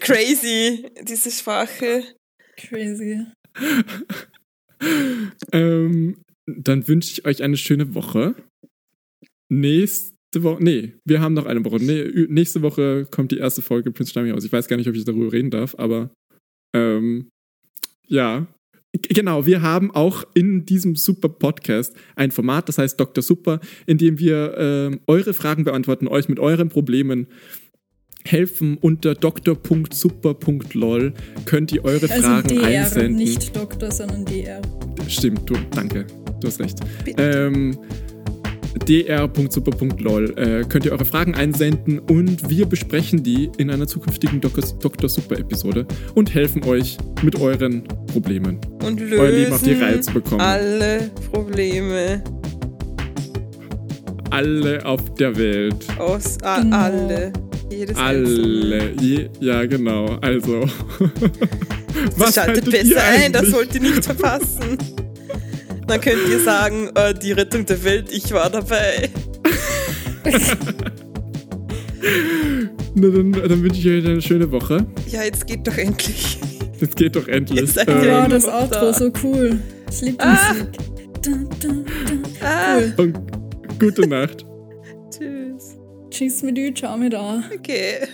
Crazy, diese Sprache. Crazy. ähm, dann wünsche ich euch eine schöne Woche. Nächste Woche, nee, wir haben noch eine Woche. Nee, nächste Woche kommt die erste Folge Prince Charming aus. Ich weiß gar nicht, ob ich darüber reden darf, aber ähm, ja. Genau, wir haben auch in diesem super Podcast ein Format, das heißt Dr. Super, in dem wir ähm, eure Fragen beantworten, euch mit euren Problemen helfen. Unter dr.super.lol könnt ihr eure Also Fragen DR, einsenden. nicht Doktor, sondern DR. Stimmt, du, danke. Du hast recht. Ähm, dr.super.lol äh, könnt ihr eure Fragen einsenden und wir besprechen die in einer zukünftigen Dr. Dr. Super Episode und helfen euch mit euren Problemen. Und Euer Leben auf die Reihe lösen zu bekommen. alle Probleme Alle auf der Welt. aus. Genau. Alle. Jedes. Alle. Je, ja, genau. Also. [laughs] Das schaltet haltet besser ihr ein, das sollt ihr nicht verpassen. Dann könnt ihr sagen, äh, die Rettung der Welt, ich war dabei. [laughs] Na, dann, dann wünsche ich euch eine schöne Woche. Ja, jetzt geht doch endlich. Jetzt geht doch endlich. Jetzt Ähm, Wow, das Outro, da. so cool. Ich liebe die Ah. Musik. Dun, dun, dun. Ah, Cool. und gute Nacht. tschüss. Tschüss mit dir, ciao mit da. Okay.